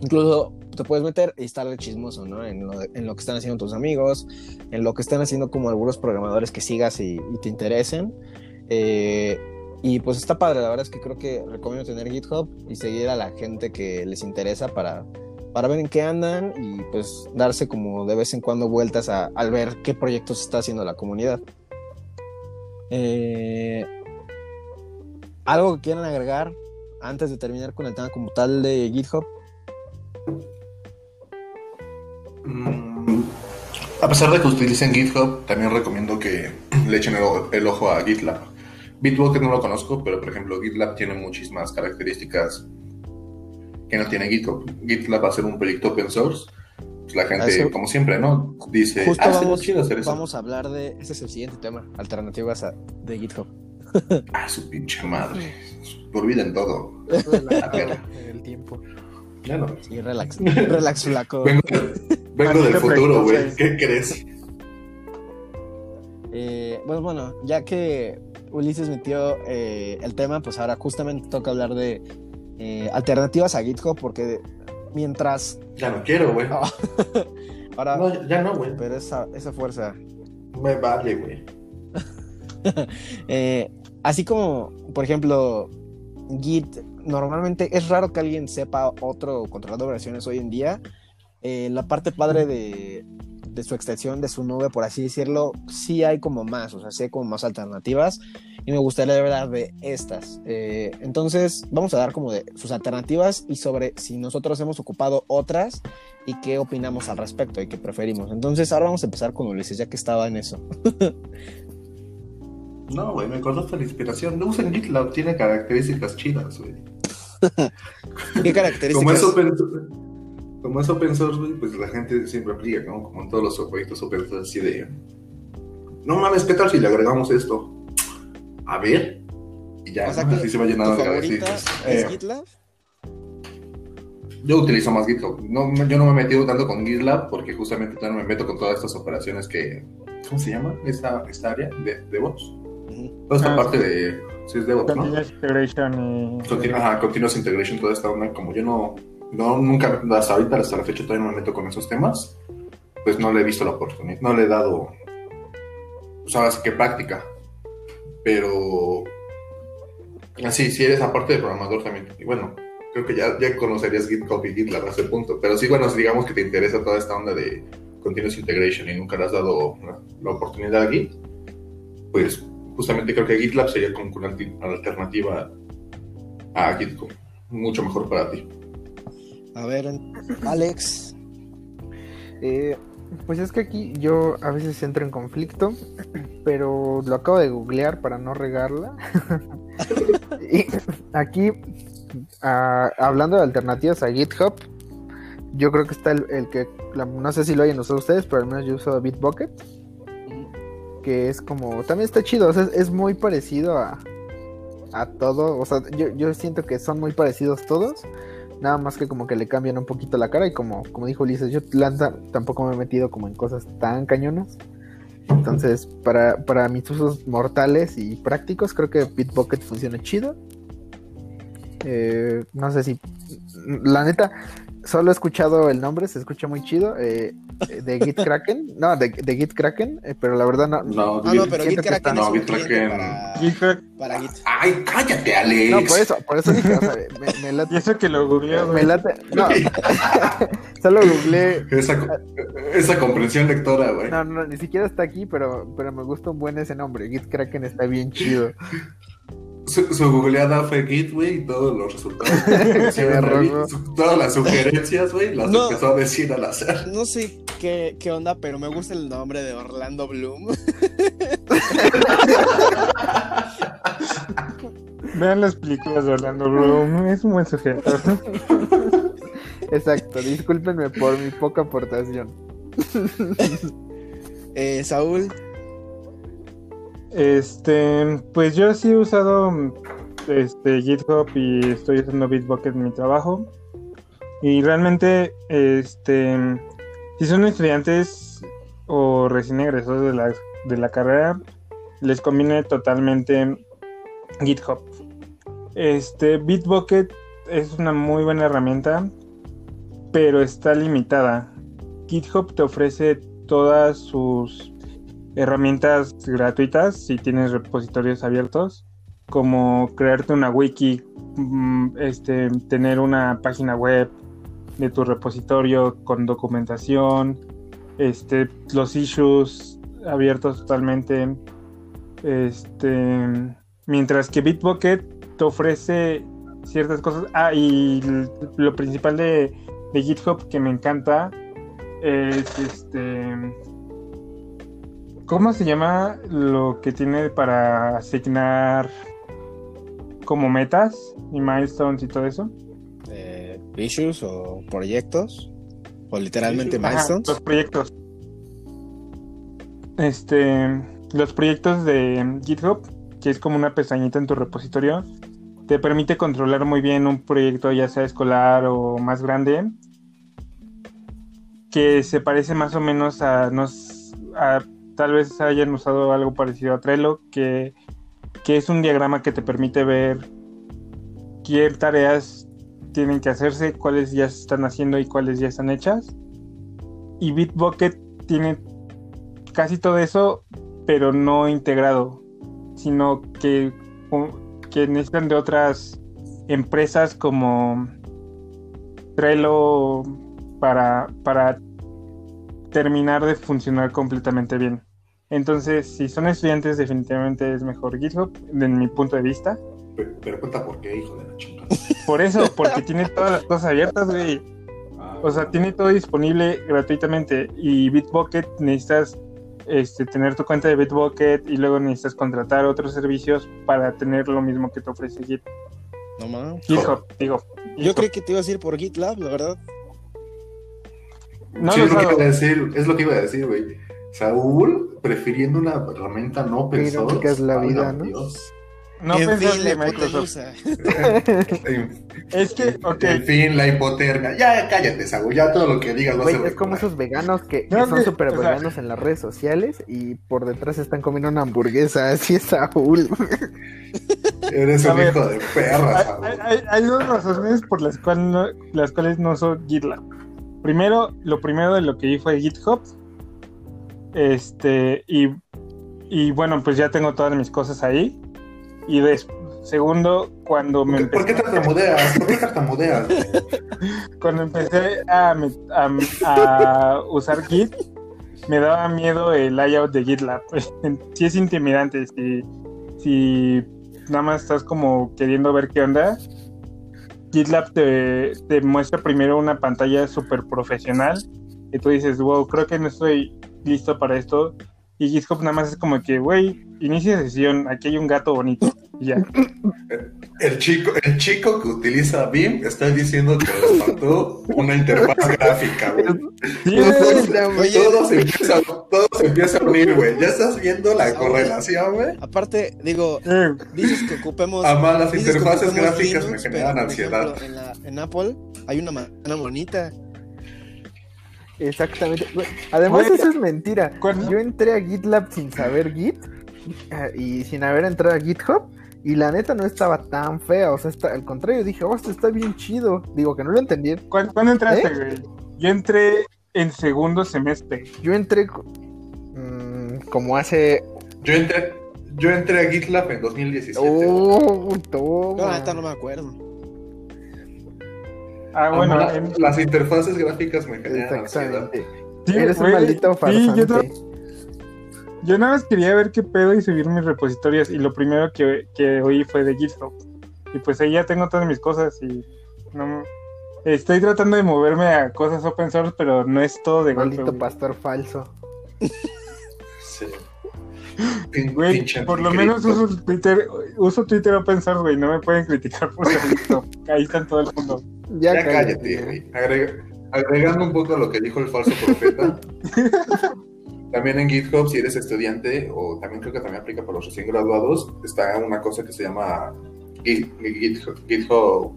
incluso te puedes meter y estar de chismoso, ¿no? En lo, en lo, que están haciendo tus amigos, en lo que están haciendo como algunos programadores que sigas y, y te interesen. Eh, y pues está padre, la verdad es que creo que recomiendo tener GitHub y seguir a la gente que les interesa para, para ver en qué andan y pues darse como de vez en cuando vueltas a, al ver qué proyectos está haciendo la comunidad. Eh, ¿Algo que quieran agregar antes de terminar con el tema como tal de GitHub? Mm, a pesar de que utilicen GitHub, también recomiendo que [CLEARS THROAT] le echen el, el ojo a GitLab. Bitbucket no lo conozco, pero por ejemplo GitLab tiene muchísimas características que no tiene GitHub. GitLab va a ser un proyecto open source. Pues la gente, eso, como siempre, ¿no? Dice, justo ah, vamos, hacer eso. vamos a hablar de, ese es el siguiente tema, alternativas a, de GitHub. Ah, su pinche madre. Olviden todo. el tiempo. Ya no. Sí, relax. Relax, flaco. Vengo, vengo del futuro, güey. ¿Qué crees? Eh, pues bueno, ya que Ulises metió eh, el tema, pues ahora justamente toca hablar de eh, alternativas a GitHub, porque mientras. Ya no quiero, güey. Oh. [LAUGHS] ahora. No, ya no, güey. Pero esa, esa fuerza. Me vale, güey. [LAUGHS] eh, así como, por ejemplo, Git, normalmente es raro que alguien sepa otro controlador de versiones hoy en día. Eh, la parte padre de, de su extensión, de su nube, por así decirlo, sí hay como más, o sea, sí hay como más alternativas. y me gustaría hablar de estas. Eh, entonces, vamos a dar como de sus alternativas y sobre si nosotros hemos ocupado otras y qué opinamos al respecto y qué preferimos. Entonces, ahora vamos a empezar con Ulises, ya que estaba en eso. [LAUGHS] no, güey, me cortaste la inspiración. No usen GitLab, tiene características chidas, güey. [LAUGHS] ¿Qué características? Como es open, como es open source, güey, pues la gente siempre aplica, ¿no? Como en todos los proyectos open source, así de. No mames, ¿qué tal si le agregamos esto? A ver. Y ya, así se va llenando ¿Tu de características. es Eh, GitLab? Yo utilizo más GitHub. No, yo no me he metido tanto con GitLab porque justamente no me meto con todas estas operaciones que. ¿Cómo se llama? Esta, esta área de DevOps. Ujú. Toda esta Ah, parte de. Sí, es ¿no? Continuous Integration y... Continu- ajá, Continuous Integration, toda esta onda. Como yo no. No, nunca, hasta ahorita, hasta la fecha, todavía no me meto con esos temas. Pues no le he visto la oportunidad. No le he dado. O sea, así que práctica. Pero. Así, si eres aparte de programador también. Y bueno, creo que ya, ya conocerías GitHub y GitLab a ese punto. Pero sí, bueno, si digamos que te interesa toda esta onda de Continuous Integration y nunca le has dado la, la oportunidad a Git, pues justamente creo que GitLab sería como una alternativa a GitHub. Mucho mejor para ti. A ver, Alex. Eh, pues es que aquí yo a veces entro en conflicto, pero lo acabo de googlear para no regarla. [LAUGHS] y aquí, ah, hablando de alternativas a GitHub, yo creo que está el, el que, la- no sé si lo hayan usado ustedes, pero al menos yo uso Bitbucket, que es como, también está chido, es muy parecido a, a todo, o sea, yo, yo siento que son muy parecidos todos. Nada más que como que le cambian un poquito la cara y como, como dijo Ulises, yo tampoco me he metido como en cosas tan cañonas. Entonces, para, para mis usos mortales y prácticos, creo que Bitbucket funciona chido. Eh, no sé si... La neta, solo he escuchado el nombre, se escucha muy chido. eh, de Git Kraken. [LAUGHS] No, de, de Git Kraken, eh, pero la verdad no... No, Ah, no, pero está- es no, un GitKraken- cliente para, Git. Ay, cállate, Alex. No, por eso, por eso dije, o sea, me, me [LAUGHS] y late... eso que lo googleó, Me late... No, [LAUGHS] solo googleé Esa, esa comprensión lectora, güey. No, no, ni siquiera está aquí, pero, pero me gusta un buen ese nombre. Git Kraken está bien chido. Su, su googleada fue Git, güey, y todos los resultados. [LAUGHS] Todas las sugerencias, güey, las No. empezó a decir al azar. No sé qué, qué onda, pero me gusta el nombre de Orlando Bloom. Vean las películas de Orlando Bloom, es un buen sujeto. Exacto, discúlpenme por mi poca aportación. Eh, Saúl, Este, pues yo sí he usado este GitHub y estoy usando Bitbucket en mi trabajo. Y realmente, este, si son estudiantes o recién egresados de la, de la carrera, les conviene totalmente GitHub. Este, Bitbucket es una muy buena herramienta, pero está limitada. GitHub te ofrece todas sus herramientas gratuitas si tienes repositorios abiertos, como crearte una wiki, mm, este, tener una página web de tu repositorio con documentación, este, los issues abiertos totalmente, este, mientras que Bitbucket te ofrece ciertas cosas. Ah, y lo principal de, de GitHub que me encanta es este ¿Cómo se llama lo que tiene para asignar como metas y milestones y todo eso? eh, issues o proyectos, o literalmente Issues. Ajá, milestones. los proyectos. Este, los proyectos de GitHub, que es como una pestañita en tu repositorio, te permite controlar muy bien un proyecto, ya sea escolar o más grande, que se parece más o menos a, nos, a tal vez hayan usado algo parecido a Trello, que, que es un diagrama que te permite ver qué tareas tienen que hacerse, cuáles ya se están haciendo y cuáles ya están hechas. Y Bitbucket tiene casi todo eso, pero no integrado, sino que, que necesitan de otras empresas como Trello para, para terminar de funcionar completamente bien. Entonces, si son estudiantes, definitivamente es mejor GitHub, de mi punto de vista. Pero, pero cuenta por qué, hijo de la chingada. Por eso, porque tiene todas las cosas abiertas, güey. Ah, O sea, tiene todo disponible gratuitamente. Y Bitbucket necesitas este, tener tu cuenta de Bitbucket y luego necesitas contratar otros servicios para tener lo mismo que te ofrece Git. No mames. GitHub, digo. Yo creí que te ibas a ir por GitLab, la verdad. No sí, lo es lo que iba a decir, es lo que iba a decir, güey. Saúl, prefiriendo una herramienta no source. irónica es la vida, ¿no? Dios. No en pensar fin, de Microsoft. [LAUGHS] Es que, ok. en fin, la hipotermia. Ya, cállate, Saúl, ya todo lo que digas a Güey, es como esos veganos que, que son súper o sea- veganos en las redes sociales y por detrás están comiendo una hamburguesa. [LAUGHS] Así es Saúl. Eres un ver, hijo de perra, Hay, Saúl. hay- hay- hay dos razones por las cuales no, las cuales no uso GitLab. Primero, lo primero de lo que vi fue GitHub. Este, y, y bueno, pues ya tengo todas mis cosas ahí. Y des- segundo, cuando me ¿Por qué, por qué empecé, tartamudeas? ¿Por qué tartamudeas? [LAUGHS] cuando empecé a- a usar Git, me daba miedo el layout de GitLab. [LAUGHS] Sí es intimidante. Si, si nada más estás como queriendo ver qué onda, GitLab te, te muestra primero una pantalla súper profesional y tú dices, wow, creo que no estoy listo para esto. Y GitHub nada más es como que, güey, inicia sesión, aquí hay un gato bonito. Y ya. El chico, el chico que utiliza BIM está diciendo que le faltó una interfaz gráfica, güey. Sí, güey. Oye, Todo se, empieza, todo se empieza a unir, güey. Ya estás viendo la correlación, güey. Aparte, digo, dices que ocupemos. Además, las interfaces gráficas me generan ansiedad. ejemplo, en, la- en Apple hay una manzana bonita. Exactamente. Además, eso es mentira. ¿Cuándo? Yo entré a GitLab sin saber Git eh, y sin haber entrado a GitHub. Y la neta no estaba tan fea. O sea, está, al contrario, dije, oh, esto está bien chido. Digo que no lo entendí. ¿Cuándo, cuándo entraste, ¿Eh? güey? Yo entré en segundo semestre. Yo entré mm, como hace. Yo entré, yo entré a GitLab en 2017. Oh, toma. la neta no me acuerdo. Ah, bueno, en- las interfaces gráficas me generan ansiedad. Exactamente. sí, Eres un maldito sí, farsante. yo, no- yo nada más quería ver qué pedo y subir mis repositorios. Y lo primero que, que oí fue de GitHub. Y pues ahí ya tengo todas mis cosas. Y no, estoy tratando de moverme a cosas open source, pero no es todo de golpe. Maldito pastor falso. Güey, por lo menos uso Twitter, uso Twitter open source, güey. No me pueden criticar por ser GitHub. Ahí está todo el mundo. Ya, Ya cállate, güey. Agrega- agregando un poco a lo que dijo el falso profeta. [LAUGHS] también en GitHub, si eres estudiante, o también creo que también aplica para los recién graduados, está una cosa que se llama Git- GitHub, GitHub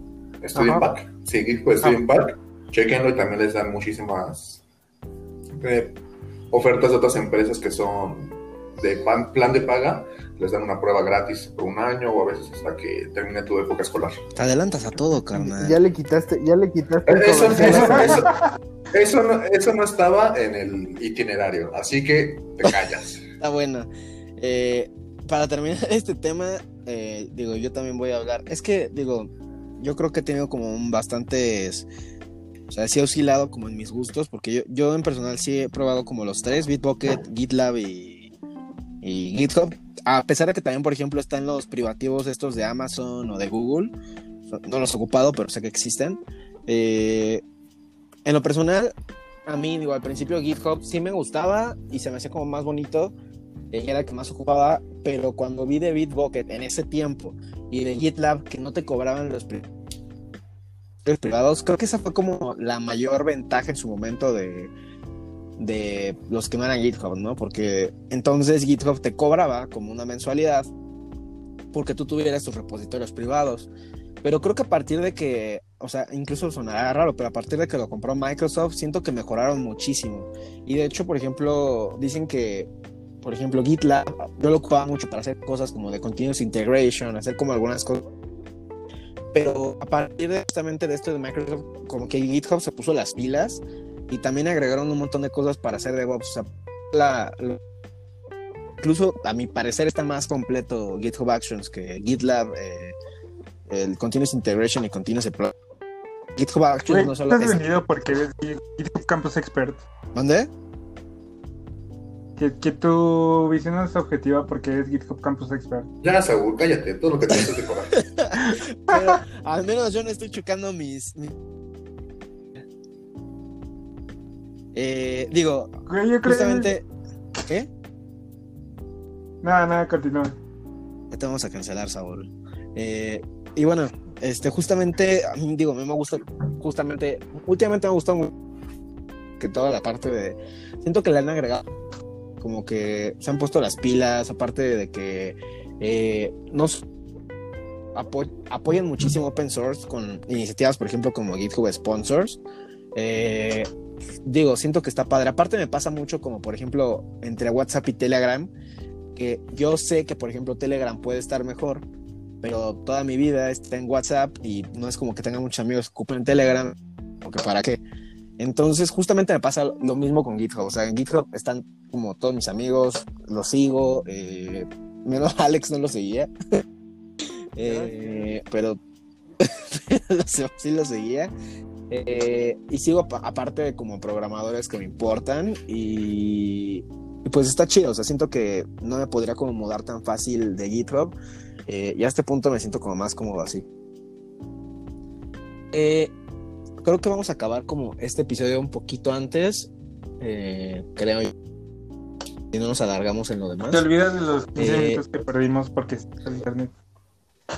Student Ajá. Pack. Sí, GitHub Student Pack. Chequenlo y también les dan muchísimas eh, ofertas de otras empresas que son de pan- plan de paga. Les dan una prueba gratis por un año o a veces hasta que termine tu época escolar. Te adelantas a todo, carnal. Ya le quitaste, ya le quitaste. el Eso, comercial. eso- [LAUGHS] eso- eso no, eso no estaba en el itinerario, así que te callas. [LAUGHS] Está bueno. Eh, para terminar [LAUGHS] este tema, eh, digo, yo también voy a hablar. Es que, digo, yo creo que he tenido como un bastantes. O sea, sí he oscilado como en mis gustos, porque yo, yo en personal sí he probado como los tres: Bitbucket, GitLab y, y GitHub. A pesar de que también, por ejemplo, están los privativos estos de Amazon o de Google. No los he ocupado, pero sé que existen. Eh, en lo personal, a mí, digo, al principio GitHub sí me gustaba y se me hacía como más bonito eh, era el que más ocupaba, pero cuando vi de Bitbucket en ese tiempo y de GitLab que no te cobraban los, los privados, creo que esa fue como la mayor ventaja en su momento de, de los que no eran GitHub, ¿no? Porque entonces GitHub te cobraba como una mensualidad porque tú tuvieras tus repositorios privados. Pero creo que a partir de que, o sea, incluso sonará raro, pero a partir de que lo compró Microsoft, siento que mejoraron muchísimo. Y de hecho, por ejemplo, dicen que por ejemplo, GitLab, yo lo ocupaba mucho para hacer cosas como de continuous integration, hacer como algunas cosas. Pero a partir de justamente de esto de Microsoft, como que GitHub se puso las pilas y también agregaron un montón de cosas para hacer DevOps. O sea, la, incluso a mi parecer está más completo GitHub Actions que GitLab, eh, el continuous integration y continuous deploy. GitHub Actions no solo estás es... vendido porque eres GitHub Campus Expert. ¿Dónde? que, que tu visión es objetiva porque eres GitHub Campus Expert. Ya, Saúl, cállate, todo lo que te haces de coraje. [LAUGHS] Pero al menos yo no estoy chocando mis. mis- Eh, digo, creo justamente. ¿Qué? Nada, nada, continúa. Ya te vamos a cancelar, Saúl. Eh, y bueno, este, justamente, digo, me gusta, justamente, últimamente me ha gustado mucho que toda la parte de, siento que le han agregado, como que se han puesto las pilas, aparte de que eh, nos apo- apoyan muchísimo open source con iniciativas, por ejemplo, como GitHub Sponsors. Eh, digo, siento que está padre. Aparte me pasa mucho como, por ejemplo, entre WhatsApp y Telegram, que yo sé que, por ejemplo, Telegram puede estar mejor, pero toda mi vida está en WhatsApp y no es como que tenga muchos amigos que ocupen Telegram, o que para qué. Entonces, justamente me pasa lo mismo con GitHub. O sea, en GitHub están como todos mis amigos, los sigo, eh, menos [LAUGHS] Alex no lo seguía. [LAUGHS] Eh, pero [LAUGHS] sí lo seguía. Eh, y sigo apa- aparte de como programadores que me importan y, y pues está chido, o sea, siento que no me podría como mudar tan fácil de GitHub eh, y a este punto me siento como más cómodo así. Eh, creo que vamos a acabar como este episodio un poquito antes, eh, creo, y no nos alargamos en lo demás. Te olvidas de los 15 Eh, minutos que perdimos porque está el internet.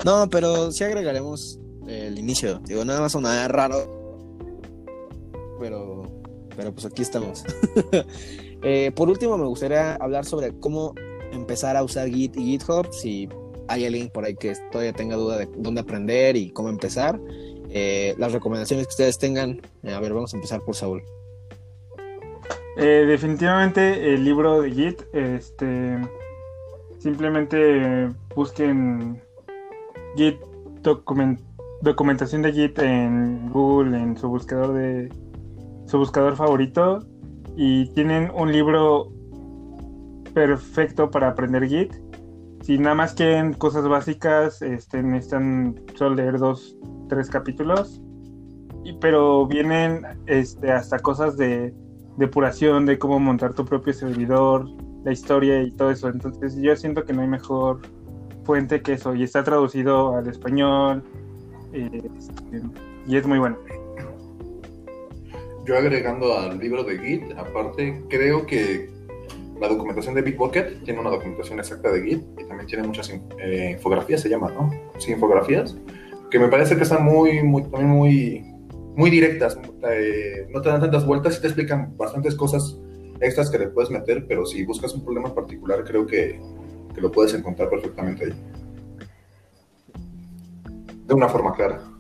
No, pero sí agregaremos el inicio. Digo, nada más sonará raro. Pero, pero pues aquí estamos. [LAUGHS] Eh, por último, me gustaría hablar sobre cómo empezar a usar Git y GitHub. Si hay alguien por ahí que todavía tenga duda de dónde aprender y cómo empezar. Eh, las recomendaciones que ustedes tengan. Eh, a ver, vamos a empezar por Saúl. Definitivamente el libro de Git, este, simplemente busquen Git document- documentación de Git en Google, en su buscador de su buscador favorito y tienen un libro perfecto para aprender Git. Si nada más quieren cosas básicas, este, necesitan solo leer dos, tres capítulos. Y, pero vienen este, hasta cosas de depuración, de cómo montar tu propio servidor, la historia y todo eso. Entonces yo siento que no hay mejor fuente que eso. Y está traducido al español. eh, este, y es muy bueno. Yo agregando al libro de Git, aparte, creo que la documentación de Bitbucket tiene una documentación exacta de Git y también tiene muchas eh, infografías, se llama, ¿no? Sí, infografías, que me parece que están muy, muy, también muy, muy directas, eh, no te dan tantas vueltas y te explican bastantes cosas extras que le puedes meter, pero si buscas un problema particular, creo que, que lo puedes encontrar perfectamente ahí. De una forma clara.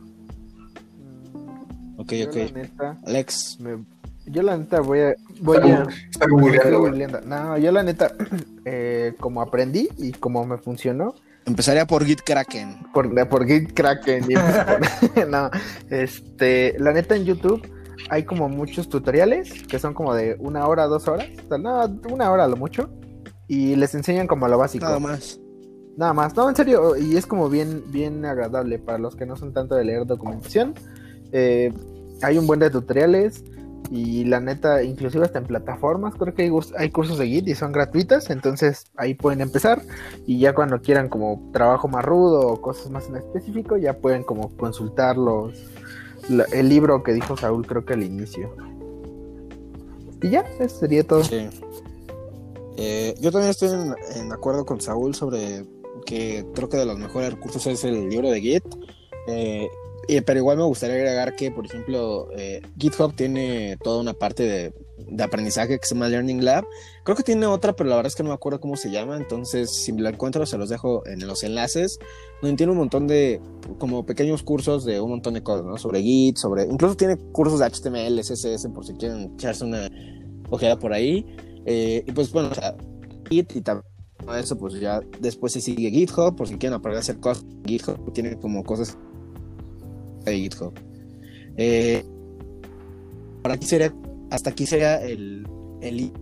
Ok, Yo, ok. la neta, Alex. me- yo la neta voy a... Voy Está, a... está googleando. No, yo la neta, [CLEARS THROAT] eh, como aprendí y como me funcionó, Empezaría por Git Kraken. por, por Git Kraken. y por- [LAUGHS] [LAUGHS] no, este, la neta en YouTube hay como muchos tutoriales que son como de una hora, dos horas, o sea, no, una hora a lo mucho, y les enseñan como lo básico. Nada más. Nada más, no, en serio, y es como bien, bien agradable para los que no son tanto de leer documentación. Eh, hay un buen de tutoriales y la neta, inclusive hasta en plataformas, creo que hay, cursos de Git y son gratuitas, entonces ahí pueden empezar y ya cuando quieran como trabajo más rudo o cosas más en específico, ya pueden como consultar los, la- el libro que dijo Saúl creo que al inicio. Y ya, eso sería todo. Eh, yo también estoy en, en acuerdo con Saúl sobre que creo que de los mejores recursos es el libro de Git. Eh, y- pero igual me gustaría agregar que, por ejemplo, eh, GitHub tiene toda una parte de, de aprendizaje que se llama Learning Lab. Creo que tiene otra, pero la verdad es que no me acuerdo cómo se llama. Entonces, si la encuentro, se los dejo en los enlaces. Donde tiene un montón de, como pequeños cursos de un montón de cosas, ¿no? Sobre Git, sobre. Incluso tiene cursos de HTML, CSS, por si quieren echarse una ojeada por ahí. Eh, y pues bueno, o sea, Git y también eso, pues ya después se sigue GitHub, por si quieren aprender a hacer cosas. GitHub tiene como cosas de GitHub. Eh, aquí sería, hasta aquí sería el, el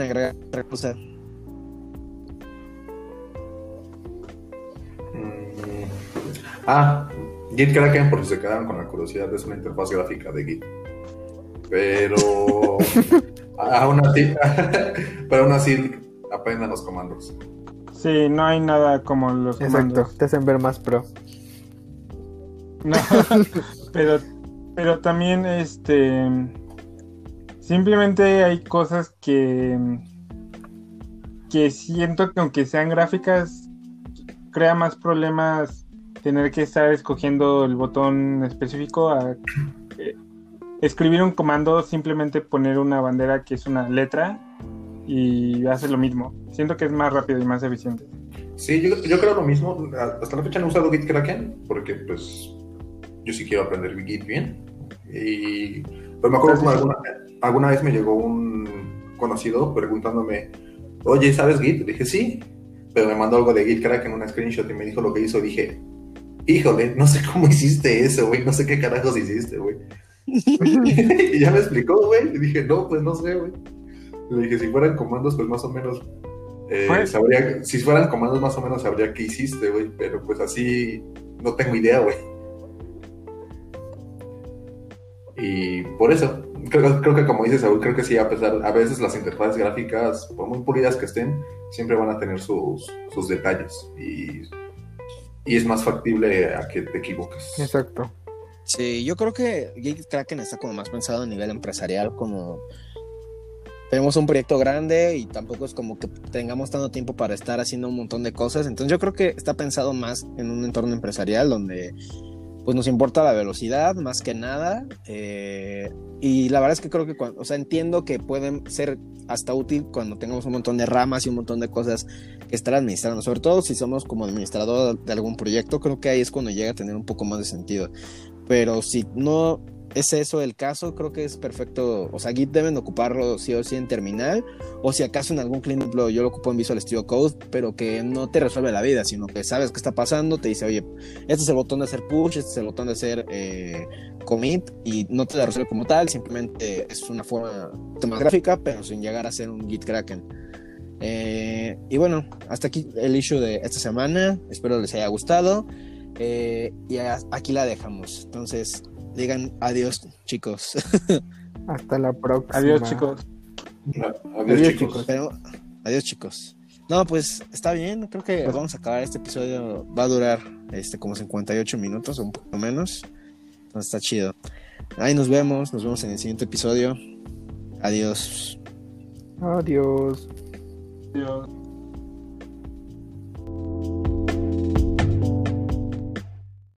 agregar otra cosa. Mm. Ah, Git Kraken, por si se quedaron con la curiosidad, es una interfaz gráfica de Git. pero [LAUGHS] aún así, [LAUGHS] pero aún así aprendan los comandos. Sí, no hay nada como los Exacto, comandos. te hacen ver más pro. No, [LAUGHS] pero, pero también este simplemente hay cosas que que siento que aunque sean gráficas crea más problemas tener que estar escogiendo el botón específico a eh, escribir un comando simplemente poner una bandera que es una letra y hace lo mismo siento que es más rápido y más eficiente Sí, yo, yo creo lo mismo. Hasta la fecha no he usado Git Kraken porque pues yo sí quiero aprender Git bien. Y pues me acuerdo que alguna, alguna vez me llegó un conocido preguntándome, oye, ¿sabes Git? Dije, sí, pero me mandó algo de Git Kraken, una screenshot y me dijo lo que hizo. Dije, híjole, no sé cómo [LAUGHS] hiciste eso, güey, no sé qué carajos hiciste, güey. [LAUGHS] y ya me explicó, güey, y dije, no, pues no sé, güey. Le dije, si fueran comandos, pues más o menos eh, Pues- sabría, si fueran comandos más o menos sabría qué hiciste, güey, pero pues así no tengo idea, güey. Y por eso, creo, creo que como dices, Saúl, creo que sí, a pesar, a veces las interfaces gráficas, por muy pulidas que estén, siempre van a tener sus, sus detalles y, y es más factible a que te equivoques. Exacto. Sí, yo creo que Git Kraken está como más pensado a nivel empresarial, como tenemos un proyecto grande y tampoco es como que tengamos tanto tiempo para estar haciendo un montón de cosas. Entonces yo creo que está pensado más en un entorno empresarial donde pues nos importa la velocidad más que nada. eh, y la verdad es que creo que, cuando, o sea, entiendo que pueden ser hasta útil cuando tengamos un montón de ramas y un montón de cosas que estar administrando, sobre todo si somos como administrador de algún proyecto, creo que ahí es cuando llega a tener un poco más de sentido. Pero si no es eso el caso, creo que es perfecto. O sea, Git deben ocuparlo sí o sí en terminal, o si acaso en algún client deploy yo lo ocupo en Visual Studio Code, pero que no te resuelve la vida, sino que sabes qué está pasando, te dice, oye, este es el botón de hacer push, este es el botón de hacer eh, commit, y no te la resuelve como tal, simplemente es una forma más gráfica, pero sin llegar a ser un Git Kraken. Eh, y bueno, hasta aquí el issue de esta semana. Espero les haya gustado. Eh, y aquí la dejamos. Entonces, digan adiós, chicos. Hasta la próxima. adiós chicos Adiós, Adiós, chicos. chicos. Pero, adiós, chicos. No, pues está bien. Creo que vamos a acabar este episodio. Va a durar este como 58 minutos o un poco menos. Entonces está chido. Ahí nos vemos. Nos vemos en el siguiente episodio. Adiós. Adiós. Adiós.